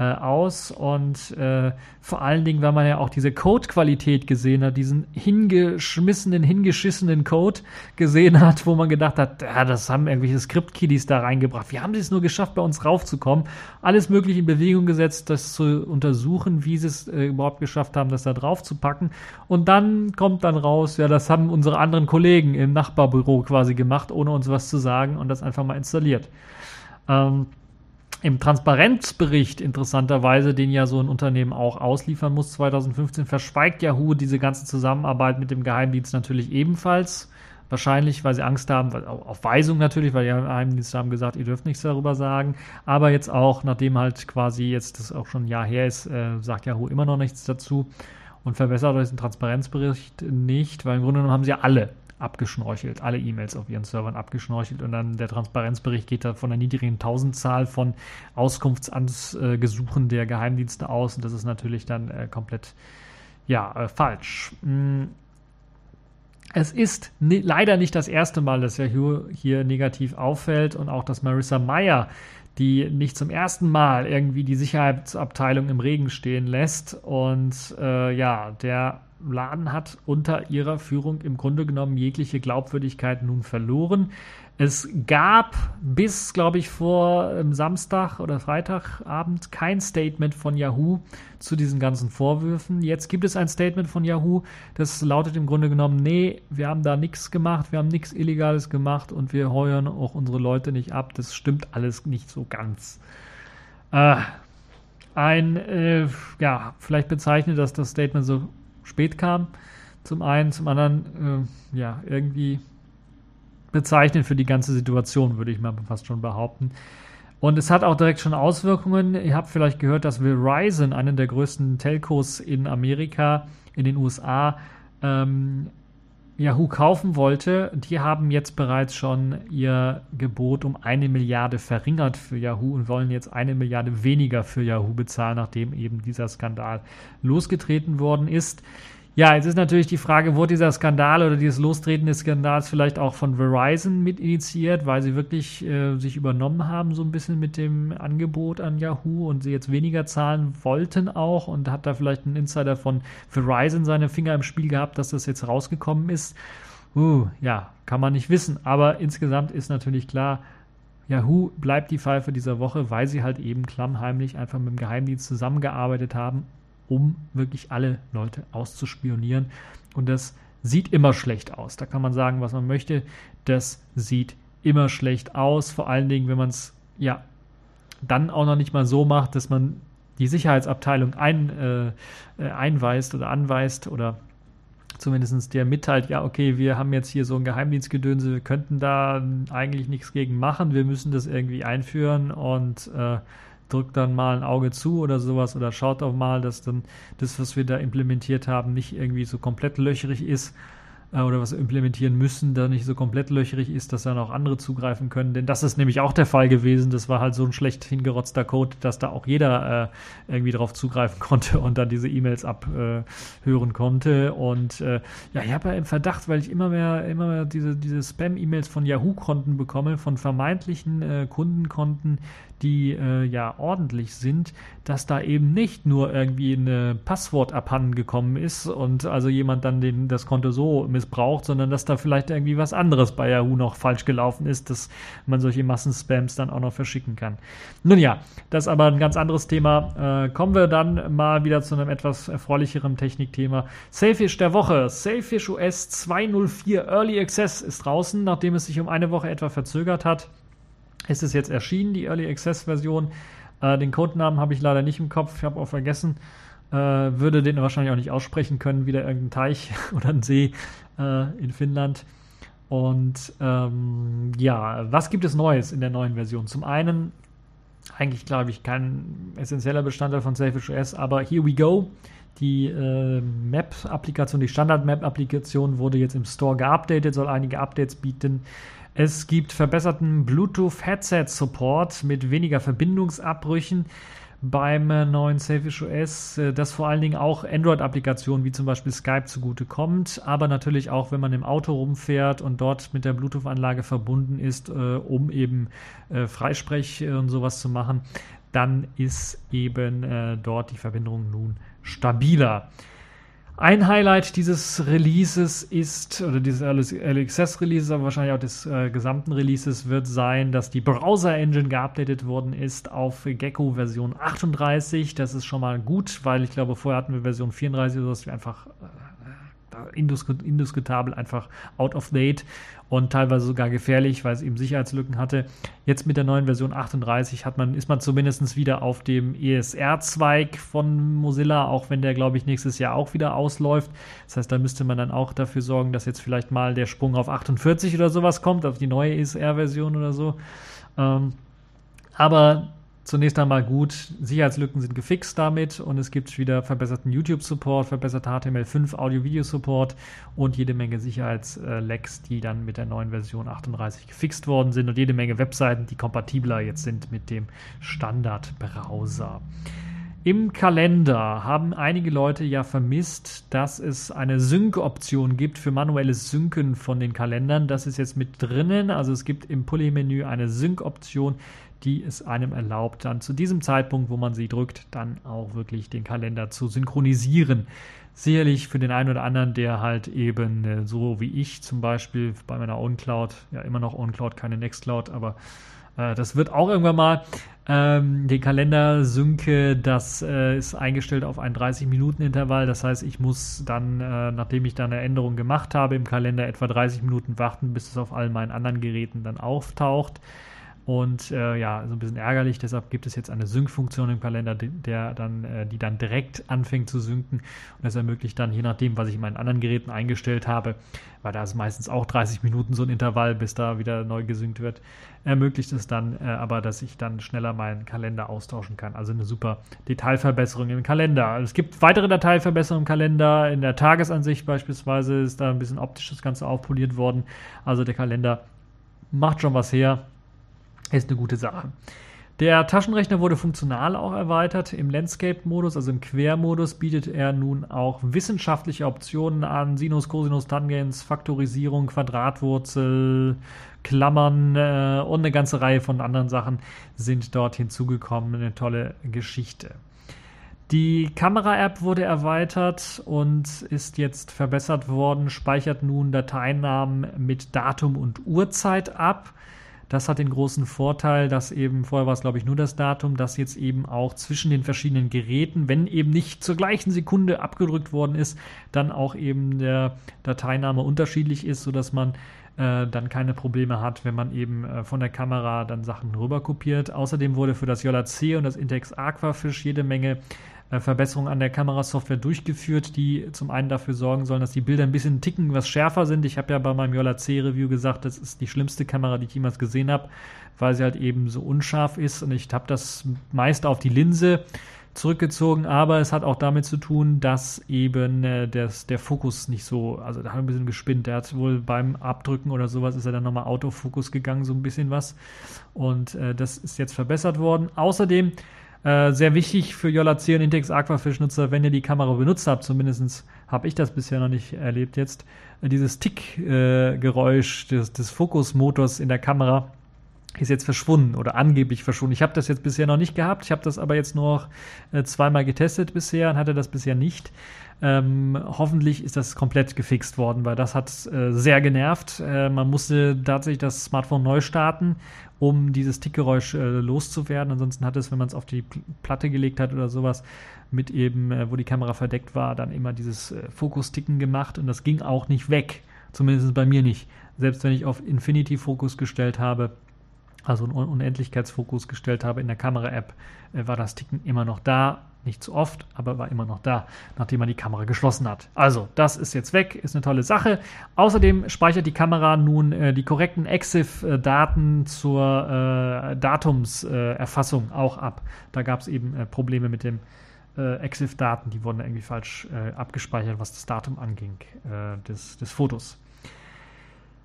Speaker 1: äh, aus und äh, vor allen Dingen, weil man ja auch diese Code-Qualität gesehen hat, diesen hingeschmissenen, hingeschissenen Code gesehen hat, wo man gedacht hat, ja, das haben irgendwelche Script-Kiddies da reingebracht. Wie haben sie es nur geschafft, bei uns raufzukommen? Alles mögliche in Bewegung gesetzt, das zu untersuchen, wie sie es äh, überhaupt geschafft haben, das da drauf zu packen. Und dann kommt dann raus, ja, das haben unsere anderen Kollegen im Nachbarbüro quasi gemacht, ohne uns was zu sagen und das einfach mal installiert. Ähm, im Transparenzbericht interessanterweise, den ja so ein Unternehmen auch ausliefern muss, 2015 verschweigt Yahoo diese ganze Zusammenarbeit mit dem Geheimdienst natürlich ebenfalls. Wahrscheinlich, weil sie Angst haben, auf Weisung natürlich, weil die Geheimdienste haben gesagt, ihr dürft nichts darüber sagen. Aber jetzt auch, nachdem halt quasi jetzt das auch schon ein Jahr her ist, äh, sagt Yahoo immer noch nichts dazu und verbessert euch den Transparenzbericht nicht, weil im Grunde genommen haben sie ja alle abgeschnorchelt, alle E-Mails auf ihren Servern abgeschnorchelt und dann der Transparenzbericht geht da von einer niedrigen Tausendzahl von Auskunftsgesuchen der Geheimdienste aus und das ist natürlich dann äh, komplett ja, äh, falsch. Mm. Es ist ne, leider nicht das erste Mal, dass er hier, hier negativ auffällt und auch, dass Marissa Meyer, die nicht zum ersten Mal irgendwie die Sicherheitsabteilung im Regen stehen lässt und äh, ja, der Laden hat unter ihrer Führung im Grunde genommen jegliche Glaubwürdigkeit nun verloren. Es gab bis, glaube ich, vor ähm, Samstag oder Freitagabend kein Statement von Yahoo zu diesen ganzen Vorwürfen. Jetzt gibt es ein Statement von Yahoo, das lautet im Grunde genommen, nee, wir haben da nichts gemacht, wir haben nichts Illegales gemacht und wir heuern auch unsere Leute nicht ab. Das stimmt alles nicht so ganz. Äh, ein, äh, ja, vielleicht bezeichnet das das Statement so spät kam. Zum einen, zum anderen, äh, ja, irgendwie bezeichnend für die ganze Situation, würde ich mal fast schon behaupten. Und es hat auch direkt schon Auswirkungen. Ihr habt vielleicht gehört, dass Verizon, einen der größten Telcos in Amerika, in den USA, ähm, Yahoo kaufen wollte, die haben jetzt bereits schon ihr Gebot um eine Milliarde verringert für Yahoo und wollen jetzt eine Milliarde weniger für Yahoo bezahlen, nachdem eben dieser Skandal losgetreten worden ist. Ja, jetzt ist natürlich die Frage, wurde dieser Skandal oder dieses Lostreten des Skandals vielleicht auch von Verizon mit initiiert, weil sie wirklich äh, sich übernommen haben, so ein bisschen mit dem Angebot an Yahoo und sie jetzt weniger zahlen wollten auch und hat da vielleicht ein Insider von Verizon seine Finger im Spiel gehabt, dass das jetzt rausgekommen ist. Uh, ja, kann man nicht wissen, aber insgesamt ist natürlich klar, Yahoo bleibt die Pfeife dieser Woche, weil sie halt eben klammheimlich einfach mit dem Geheimdienst zusammengearbeitet haben um wirklich alle Leute auszuspionieren. Und das sieht immer schlecht aus. Da kann man sagen, was man möchte. Das sieht immer schlecht aus. Vor allen Dingen, wenn man es ja dann auch noch nicht mal so macht, dass man die Sicherheitsabteilung ein, äh, äh, einweist oder anweist oder zumindest der mitteilt, ja, okay, wir haben jetzt hier so ein Geheimdienstgedönse, wir könnten da eigentlich nichts gegen machen, wir müssen das irgendwie einführen und äh, drückt dann mal ein Auge zu oder sowas oder schaut auch mal, dass dann das, was wir da implementiert haben, nicht irgendwie so komplett löcherig ist äh, oder was wir implementieren müssen, da nicht so komplett löcherig ist, dass dann auch andere zugreifen können. Denn das ist nämlich auch der Fall gewesen. Das war halt so ein schlecht hingerotzter Code, dass da auch jeder äh, irgendwie drauf zugreifen konnte und dann diese E-Mails abhören äh, konnte. Und äh, ja, ich habe ja im Verdacht, weil ich immer mehr, immer mehr diese, diese Spam-E-Mails von Yahoo-Konten bekomme, von vermeintlichen äh, Kundenkonten, die äh, ja ordentlich sind, dass da eben nicht nur irgendwie ein Passwort abhanden gekommen ist und also jemand dann den, das Konto so missbraucht, sondern dass da vielleicht irgendwie was anderes bei Yahoo noch falsch gelaufen ist, dass man solche Massenspams dann auch noch verschicken kann. Nun ja, das ist aber ein ganz anderes Thema. Äh, kommen wir dann mal wieder zu einem etwas erfreulicheren Technikthema. Sailfish der Woche. Sailfish OS 204 Early Access ist draußen, nachdem es sich um eine Woche etwa verzögert hat ist es jetzt erschienen, die Early Access Version. Äh, den Codenamen habe ich leider nicht im Kopf, ich habe auch vergessen. Äh, würde den wahrscheinlich auch nicht aussprechen können, wieder irgendein Teich oder ein See äh, in Finnland. Und ähm, ja, was gibt es Neues in der neuen Version? Zum einen, eigentlich glaube ich, kein essentieller Bestandteil von Selfish OS, aber Here We Go. Die äh, Map-Applikation, die Standard-Map-Applikation wurde jetzt im Store geupdatet, soll einige Updates bieten. Es gibt verbesserten Bluetooth-Headset-Support mit weniger Verbindungsabbrüchen beim äh, neuen Selfish OS, äh, das vor allen Dingen auch Android-Applikationen wie zum Beispiel Skype zugutekommt, aber natürlich auch, wenn man im Auto rumfährt und dort mit der Bluetooth-Anlage verbunden ist, äh, um eben Freisprech und sowas zu machen, dann ist eben dort die Verbindung nun stabiler. Ein Highlight dieses Releases ist, oder dieses LXS Releases, aber wahrscheinlich auch des äh, gesamten Releases, wird sein, dass die Browser Engine geupdatet worden ist auf Gecko Version 38. Das ist schon mal gut, weil ich glaube, vorher hatten wir Version 34, sodass wir einfach äh, indiskutabel einfach out of date und teilweise sogar gefährlich, weil es eben Sicherheitslücken hatte. Jetzt mit der neuen Version 38 hat man, ist man zumindest wieder auf dem ESR-Zweig von Mozilla, auch wenn der, glaube ich, nächstes Jahr auch wieder ausläuft. Das heißt, da müsste man dann auch dafür sorgen, dass jetzt vielleicht mal der Sprung auf 48 oder sowas kommt, auf die neue ESR-Version oder so. Ähm, aber zunächst einmal gut. Sicherheitslücken sind gefixt damit und es gibt wieder verbesserten YouTube-Support, verbesserter HTML5 Audio-Video-Support und jede Menge Sicherheitslecks, die dann mit der neuen Version 38 gefixt worden sind und jede Menge Webseiten, die kompatibler jetzt sind mit dem Standard-Browser. Im Kalender haben einige Leute ja vermisst, dass es eine Sync-Option gibt für manuelles Synken von den Kalendern. Das ist jetzt mit drinnen. Also es gibt im Pulley-Menü eine Sync-Option, die es einem erlaubt, dann zu diesem Zeitpunkt, wo man sie drückt, dann auch wirklich den Kalender zu synchronisieren. Sicherlich für den einen oder anderen, der halt eben äh, so wie ich zum Beispiel bei meiner OwnCloud, ja immer noch OwnCloud, keine Nextcloud, aber äh, das wird auch irgendwann mal. Ähm, den Kalender synke, das äh, ist eingestellt auf ein 30-Minuten-Intervall. Das heißt, ich muss dann, äh, nachdem ich dann eine Änderung gemacht habe im Kalender, etwa 30 Minuten warten, bis es auf all meinen anderen Geräten dann auftaucht. Und äh, ja, so ein bisschen ärgerlich, deshalb gibt es jetzt eine Sync-Funktion im Kalender, der dann, äh, die dann direkt anfängt zu synken. Und das ermöglicht dann, je nachdem, was ich in meinen anderen Geräten eingestellt habe, weil da ist meistens auch 30 Minuten so ein Intervall, bis da wieder neu gesynkt wird, ermöglicht es dann äh, aber, dass ich dann schneller meinen Kalender austauschen kann. Also eine super Detailverbesserung im Kalender. Es gibt weitere Detailverbesserungen im Kalender. In der Tagesansicht beispielsweise ist da ein bisschen optisch das Ganze aufpoliert worden. Also der Kalender macht schon was her ist eine gute Sache. Der Taschenrechner wurde funktional auch erweitert. Im Landscape-Modus, also im Quermodus, bietet er nun auch wissenschaftliche Optionen an. Sinus, Cosinus, Tangens, Faktorisierung, Quadratwurzel, Klammern äh, und eine ganze Reihe von anderen Sachen sind dort hinzugekommen. Eine tolle Geschichte. Die Kamera-App wurde erweitert und ist jetzt verbessert worden, speichert nun Dateinamen mit Datum und Uhrzeit ab das hat den großen Vorteil, dass eben, vorher war es glaube ich nur das Datum, dass jetzt eben auch zwischen den verschiedenen Geräten, wenn eben nicht zur gleichen Sekunde abgedrückt worden ist, dann auch eben der Dateiname unterschiedlich ist, sodass man äh, dann keine Probleme hat, wenn man eben äh, von der Kamera dann Sachen rüber kopiert. Außerdem wurde für das JC und das Intex Aquafish jede Menge Verbesserungen an der Kamerasoftware durchgeführt, die zum einen dafür sorgen sollen, dass die Bilder ein bisschen ticken was schärfer sind. Ich habe ja bei meinem Yola C Review gesagt, das ist die schlimmste Kamera, die ich jemals gesehen habe, weil sie halt eben so unscharf ist und ich habe das meist auf die Linse zurückgezogen, aber es hat auch damit zu tun, dass eben äh, das, der Fokus nicht so, also da hat ein bisschen gespinnt. Der hat wohl beim Abdrücken oder sowas ist er dann nochmal Autofokus gegangen, so ein bisschen was. Und äh, das ist jetzt verbessert worden. Außerdem äh, sehr wichtig für Yola C und Intex Aquafish-Nutzer, wenn ihr die Kamera benutzt habt, zumindest habe ich das bisher noch nicht erlebt jetzt, äh, dieses Tick-Geräusch des, des Fokusmotors in der Kamera ist jetzt verschwunden oder angeblich verschwunden. Ich habe das jetzt bisher noch nicht gehabt. Ich habe das aber jetzt nur äh, zweimal getestet bisher und hatte das bisher nicht. Ähm, hoffentlich ist das komplett gefixt worden, weil das hat äh, sehr genervt. Äh, man musste tatsächlich das Smartphone neu starten, um dieses Tickgeräusch äh, loszuwerden. Ansonsten hat es, wenn man es auf die Platte gelegt hat oder sowas, mit eben, äh, wo die Kamera verdeckt war, dann immer dieses äh, Fokus-Ticken gemacht und das ging auch nicht weg. Zumindest bei mir nicht. Selbst wenn ich auf Infinity-Fokus gestellt habe, also einen Unendlichkeitsfokus gestellt habe in der Kamera-App, äh, war das Ticken immer noch da. Nicht zu oft, aber war immer noch da, nachdem man die Kamera geschlossen hat. Also, das ist jetzt weg, ist eine tolle Sache. Außerdem speichert die Kamera nun äh, die korrekten EXIF-Daten zur äh, Datumserfassung äh, auch ab. Da gab es eben äh, Probleme mit den äh, EXIF-Daten, die wurden irgendwie falsch abgespeichert, was das Datum anging des, des Fotos.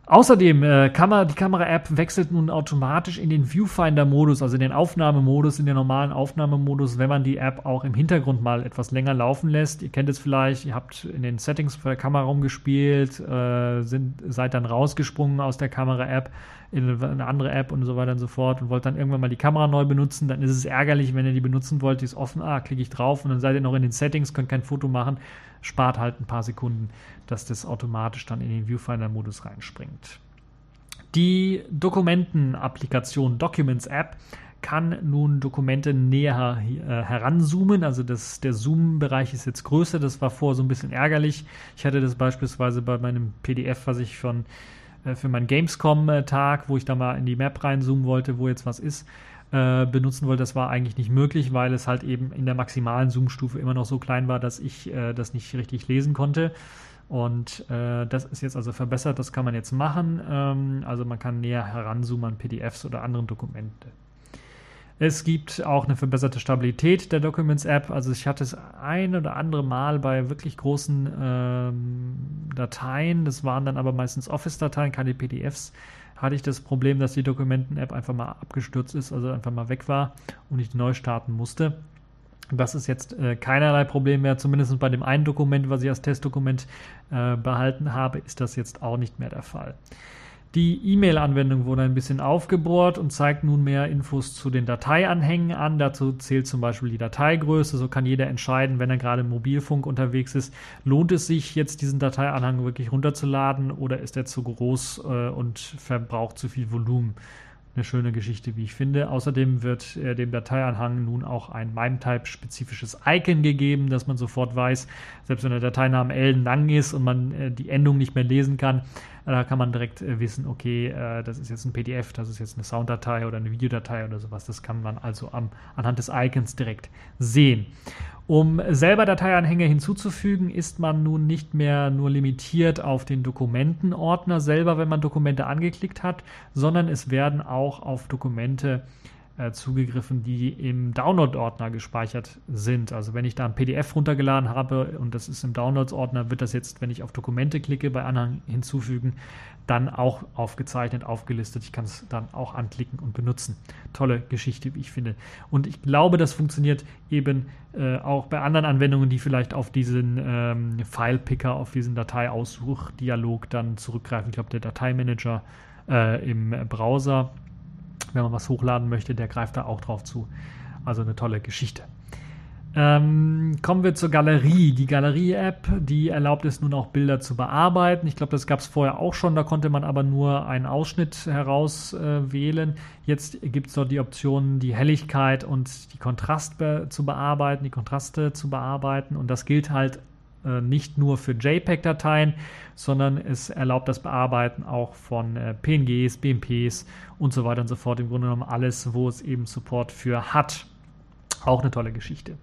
Speaker 1: Außerdem, äh, Kamera, die Kamera-App wechselt nun automatisch in den Viewfinder-Modus, also in den Aufnahmemodus, in den normalen Aufnahmemodus, wenn man die App auch im Hintergrund mal etwas länger laufen lässt. Ihr kennt es vielleicht, ihr habt in den Settings der Kamera rumgespielt, äh, sind, seid dann rausgesprungen aus der Kamera-App in eine andere App und so weiter und so fort und wollt dann irgendwann mal die Kamera neu benutzen, dann ist es ärgerlich, wenn ihr die benutzen wollt, die ist offen, ah, klicke ich drauf und dann seid ihr noch in den Settings, könnt kein Foto machen, spart halt ein paar Sekunden, dass das automatisch dann in den Viewfinder-Modus reinspringt. Die Dokumentenapplikation Documents App kann nun Dokumente näher äh, heranzoomen. Also das, der Zoom-Bereich ist jetzt größer. Das war vorher so ein bisschen ärgerlich. Ich hatte das beispielsweise bei meinem PDF, was ich von äh, für meinen Gamescom-Tag, wo ich da mal in die Map reinzoomen wollte, wo jetzt was ist, äh, benutzen wollte. Das war eigentlich nicht möglich, weil es halt eben in der maximalen Zoom-Stufe immer noch so klein war, dass ich äh, das nicht richtig lesen konnte. Und äh, das ist jetzt also verbessert, das kann man jetzt machen. Ähm, also man kann näher heranzoomen an PDFs oder anderen Dokumente. Es gibt auch eine verbesserte Stabilität der Documents App. Also ich hatte es ein oder andere Mal bei wirklich großen ähm, Dateien, das waren dann aber meistens Office-Dateien, keine PDFs, hatte ich das Problem, dass die Dokumenten-App einfach mal abgestürzt ist, also einfach mal weg war und ich neu starten musste. Das ist jetzt äh, keinerlei Problem mehr, zumindest bei dem einen Dokument, was ich als Testdokument äh, behalten habe, ist das jetzt auch nicht mehr der Fall. Die E-Mail-Anwendung wurde ein bisschen aufgebohrt und zeigt nun mehr Infos zu den Dateianhängen an. Dazu zählt zum Beispiel die Dateigröße. So kann jeder entscheiden, wenn er gerade im Mobilfunk unterwegs ist, lohnt es sich jetzt diesen Dateianhang wirklich runterzuladen oder ist er zu groß äh, und verbraucht zu viel Volumen eine schöne Geschichte, wie ich finde. Außerdem wird äh, dem Dateianhang nun auch ein MIME-Type-spezifisches Icon gegeben, dass man sofort weiß, selbst wenn der Dateiname Elden lang ist und man äh, die Endung nicht mehr lesen kann, da kann man direkt äh, wissen, okay, äh, das ist jetzt ein PDF, das ist jetzt eine Sounddatei oder eine Videodatei oder sowas. Das kann man also am, anhand des Icons direkt sehen. Um selber Dateianhänge hinzuzufügen, ist man nun nicht mehr nur limitiert auf den Dokumentenordner selber, wenn man Dokumente angeklickt hat, sondern es werden auch auf Dokumente äh, zugegriffen, die im Download-Ordner gespeichert sind. Also wenn ich da ein PDF runtergeladen habe und das ist im Downloads-Ordner, wird das jetzt, wenn ich auf Dokumente klicke, bei Anhang hinzufügen, dann auch aufgezeichnet, aufgelistet. Ich kann es dann auch anklicken und benutzen. Tolle Geschichte, wie ich finde. Und ich glaube, das funktioniert eben äh, auch bei anderen Anwendungen, die vielleicht auf diesen ähm, File-Picker, auf diesen Dateiaussuchdialog dann zurückgreifen. Ich glaube, der Dateimanager äh, im Browser wenn man was hochladen möchte, der greift da auch drauf zu. Also eine tolle Geschichte. Ähm, kommen wir zur Galerie. Die Galerie-App, die erlaubt es nun auch Bilder zu bearbeiten. Ich glaube, das gab es vorher auch schon, da konnte man aber nur einen Ausschnitt herauswählen. Äh, Jetzt gibt es dort die Option, die Helligkeit und die Kontrast be zu bearbeiten, die Kontraste zu bearbeiten. Und das gilt halt äh, nicht nur für JPEG-Dateien, sondern es erlaubt das Bearbeiten auch von äh, PNGs, BMPs und so weiter und so fort. Im Grunde genommen alles, wo es eben Support für hat. Auch eine tolle Geschichte.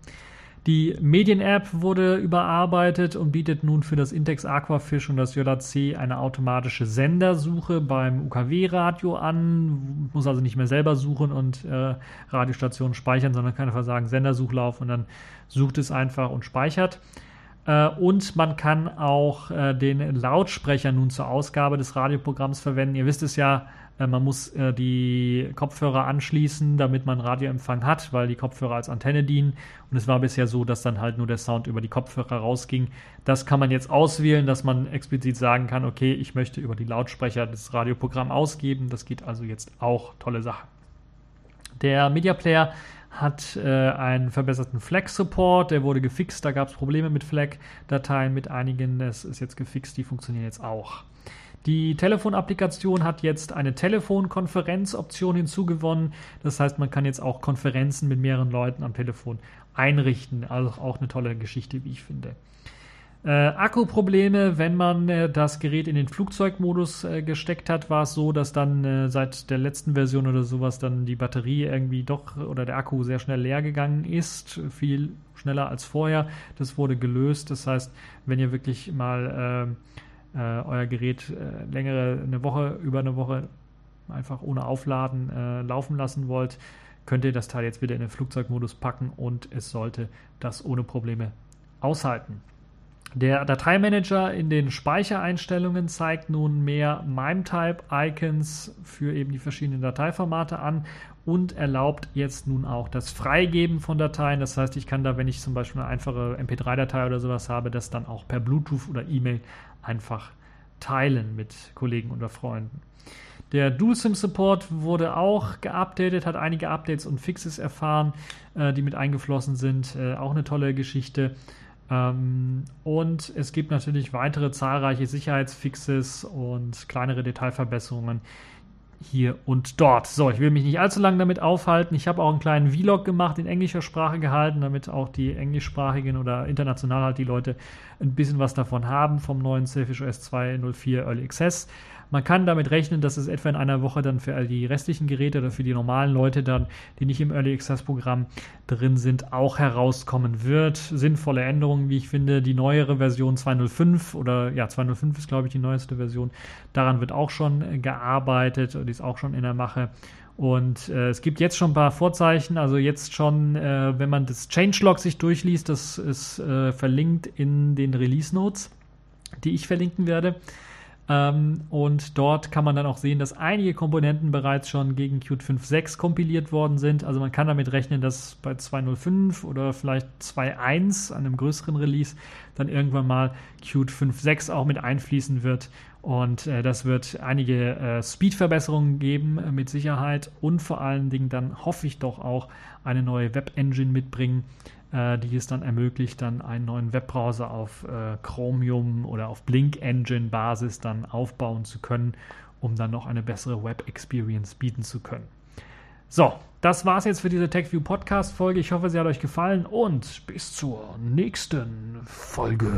Speaker 1: Die Medien-App wurde überarbeitet und bietet nun für das Intex Aquafish und das JC eine automatische Sendersuche beim UKW-Radio an. Muss also nicht mehr selber suchen und äh, Radiostationen speichern, sondern kann einfach sagen Sendersuchlauf und dann sucht es einfach und speichert. Äh, und man kann auch äh, den Lautsprecher nun zur Ausgabe des Radioprogramms verwenden. Ihr wisst es ja, äh, man muss die Kopfhörer anschließen, damit man Radioempfang hat, weil die Kopfhörer als Antenne dienen. Und es war bisher so, dass dann halt nur der Sound über die Kopfhörer rausging. Das kann man jetzt auswählen, dass man explizit sagen kann, okay, ich möchte über die Lautsprecher das Radioprogramm ausgeben. Das geht also jetzt auch. Tolle Sache. Der Media Player hat äh, einen verbesserten FLAC-Support, der wurde gefixt, da gab es Probleme mit FLAC-Dateien mit einigen, das ist jetzt gefixt, die funktionieren jetzt auch. Die Telefonapplikation hat jetzt eine Telefonkonferenzoption hinzugewonnen. Das heißt, man kann jetzt auch Konferenzen mit mehreren Leuten am Telefon einrichten. Also auch eine tolle Geschichte, wie ich finde. Äh, Akkuprobleme, wenn man äh, das Gerät in den Flugzeugmodus äh, gesteckt hat, war es so, dass dann äh, seit der letzten Version oder sowas dann die Batterie irgendwie doch oder der Akku sehr schnell leer gegangen ist, viel schneller als vorher. Das wurde gelöst. Das heißt, wenn ihr wirklich mal ähm, äh, euer Gerät äh, längere, eine Woche, über eine Woche einfach ohne Aufladen äh, laufen lassen wollt, könnt ihr das Teil jetzt wieder in den Flugzeugmodus packen und es sollte das ohne Probleme aushalten. Der Dateimanager in den Speichereinstellungen zeigt nun mehr MIME-Type-Icons für eben die verschiedenen Dateiformate an und erlaubt jetzt nun auch das Freigeben von Dateien. Das heißt, ich kann da, wenn ich zum Beispiel eine einfache MP3-Datei oder sowas habe, das dann auch per Bluetooth oder E-Mail einfach teilen mit Kollegen oder Freunden. Der DualSim-Support wurde auch geupdatet, hat einige Updates und Fixes erfahren, äh, die mit eingeflossen sind. Äh, auch eine tolle Geschichte. Ähm, und es gibt natürlich weitere zahlreiche Sicherheitsfixes und kleinere Detailverbesserungen hier und dort. So, ich will mich nicht allzu lange damit aufhalten. Ich habe auch einen kleinen Vlog gemacht in englischer Sprache gehalten, damit auch die englischsprachigen oder international halt die Leute ein bisschen was davon haben vom neuen Sailfish OS 2.04 Early Access. Man kann damit rechnen, dass es etwa in einer Woche dann für all die restlichen Geräte oder für die normalen Leute dann, die nicht im Early Access Programm drin sind, auch herauskommen wird. Sinnvolle Änderungen, wie ich finde. Die neuere Version 2.05 oder ja, 2.05 ist glaube ich die neueste Version. Daran wird auch schon gearbeitet, die ist auch schon in der Mache. Und äh, es gibt jetzt schon ein paar Vorzeichen, also jetzt schon, äh, wenn man das Changelog sich durchliest, das ist äh, verlinkt in den Release Notes, die ich verlinken werde. Ähm, und dort kann man dann auch sehen, dass einige Komponenten bereits schon gegen Qt 5.6 kompiliert worden sind. Also man kann damit rechnen, dass bei 2.05 oder vielleicht 2.1 an einem größeren Release dann irgendwann mal Qt 5.6 auch mit einfließen wird. Und äh, das wird einige äh, Speed-Verbesserungen geben, äh, mit Sicherheit. Und vor allen Dingen dann hoffe ich doch auch eine neue Web-Engine mitbringen, äh, die es dann ermöglicht, dann einen neuen Webbrowser auf äh, Chromium oder auf Blink Engine Basis dann aufbauen zu können, um dann noch eine bessere Web Experience bieten zu können. So, das war's jetzt für diese TechView Podcast Folge. Ich hoffe, sie hat euch gefallen und bis zur nächsten Folge.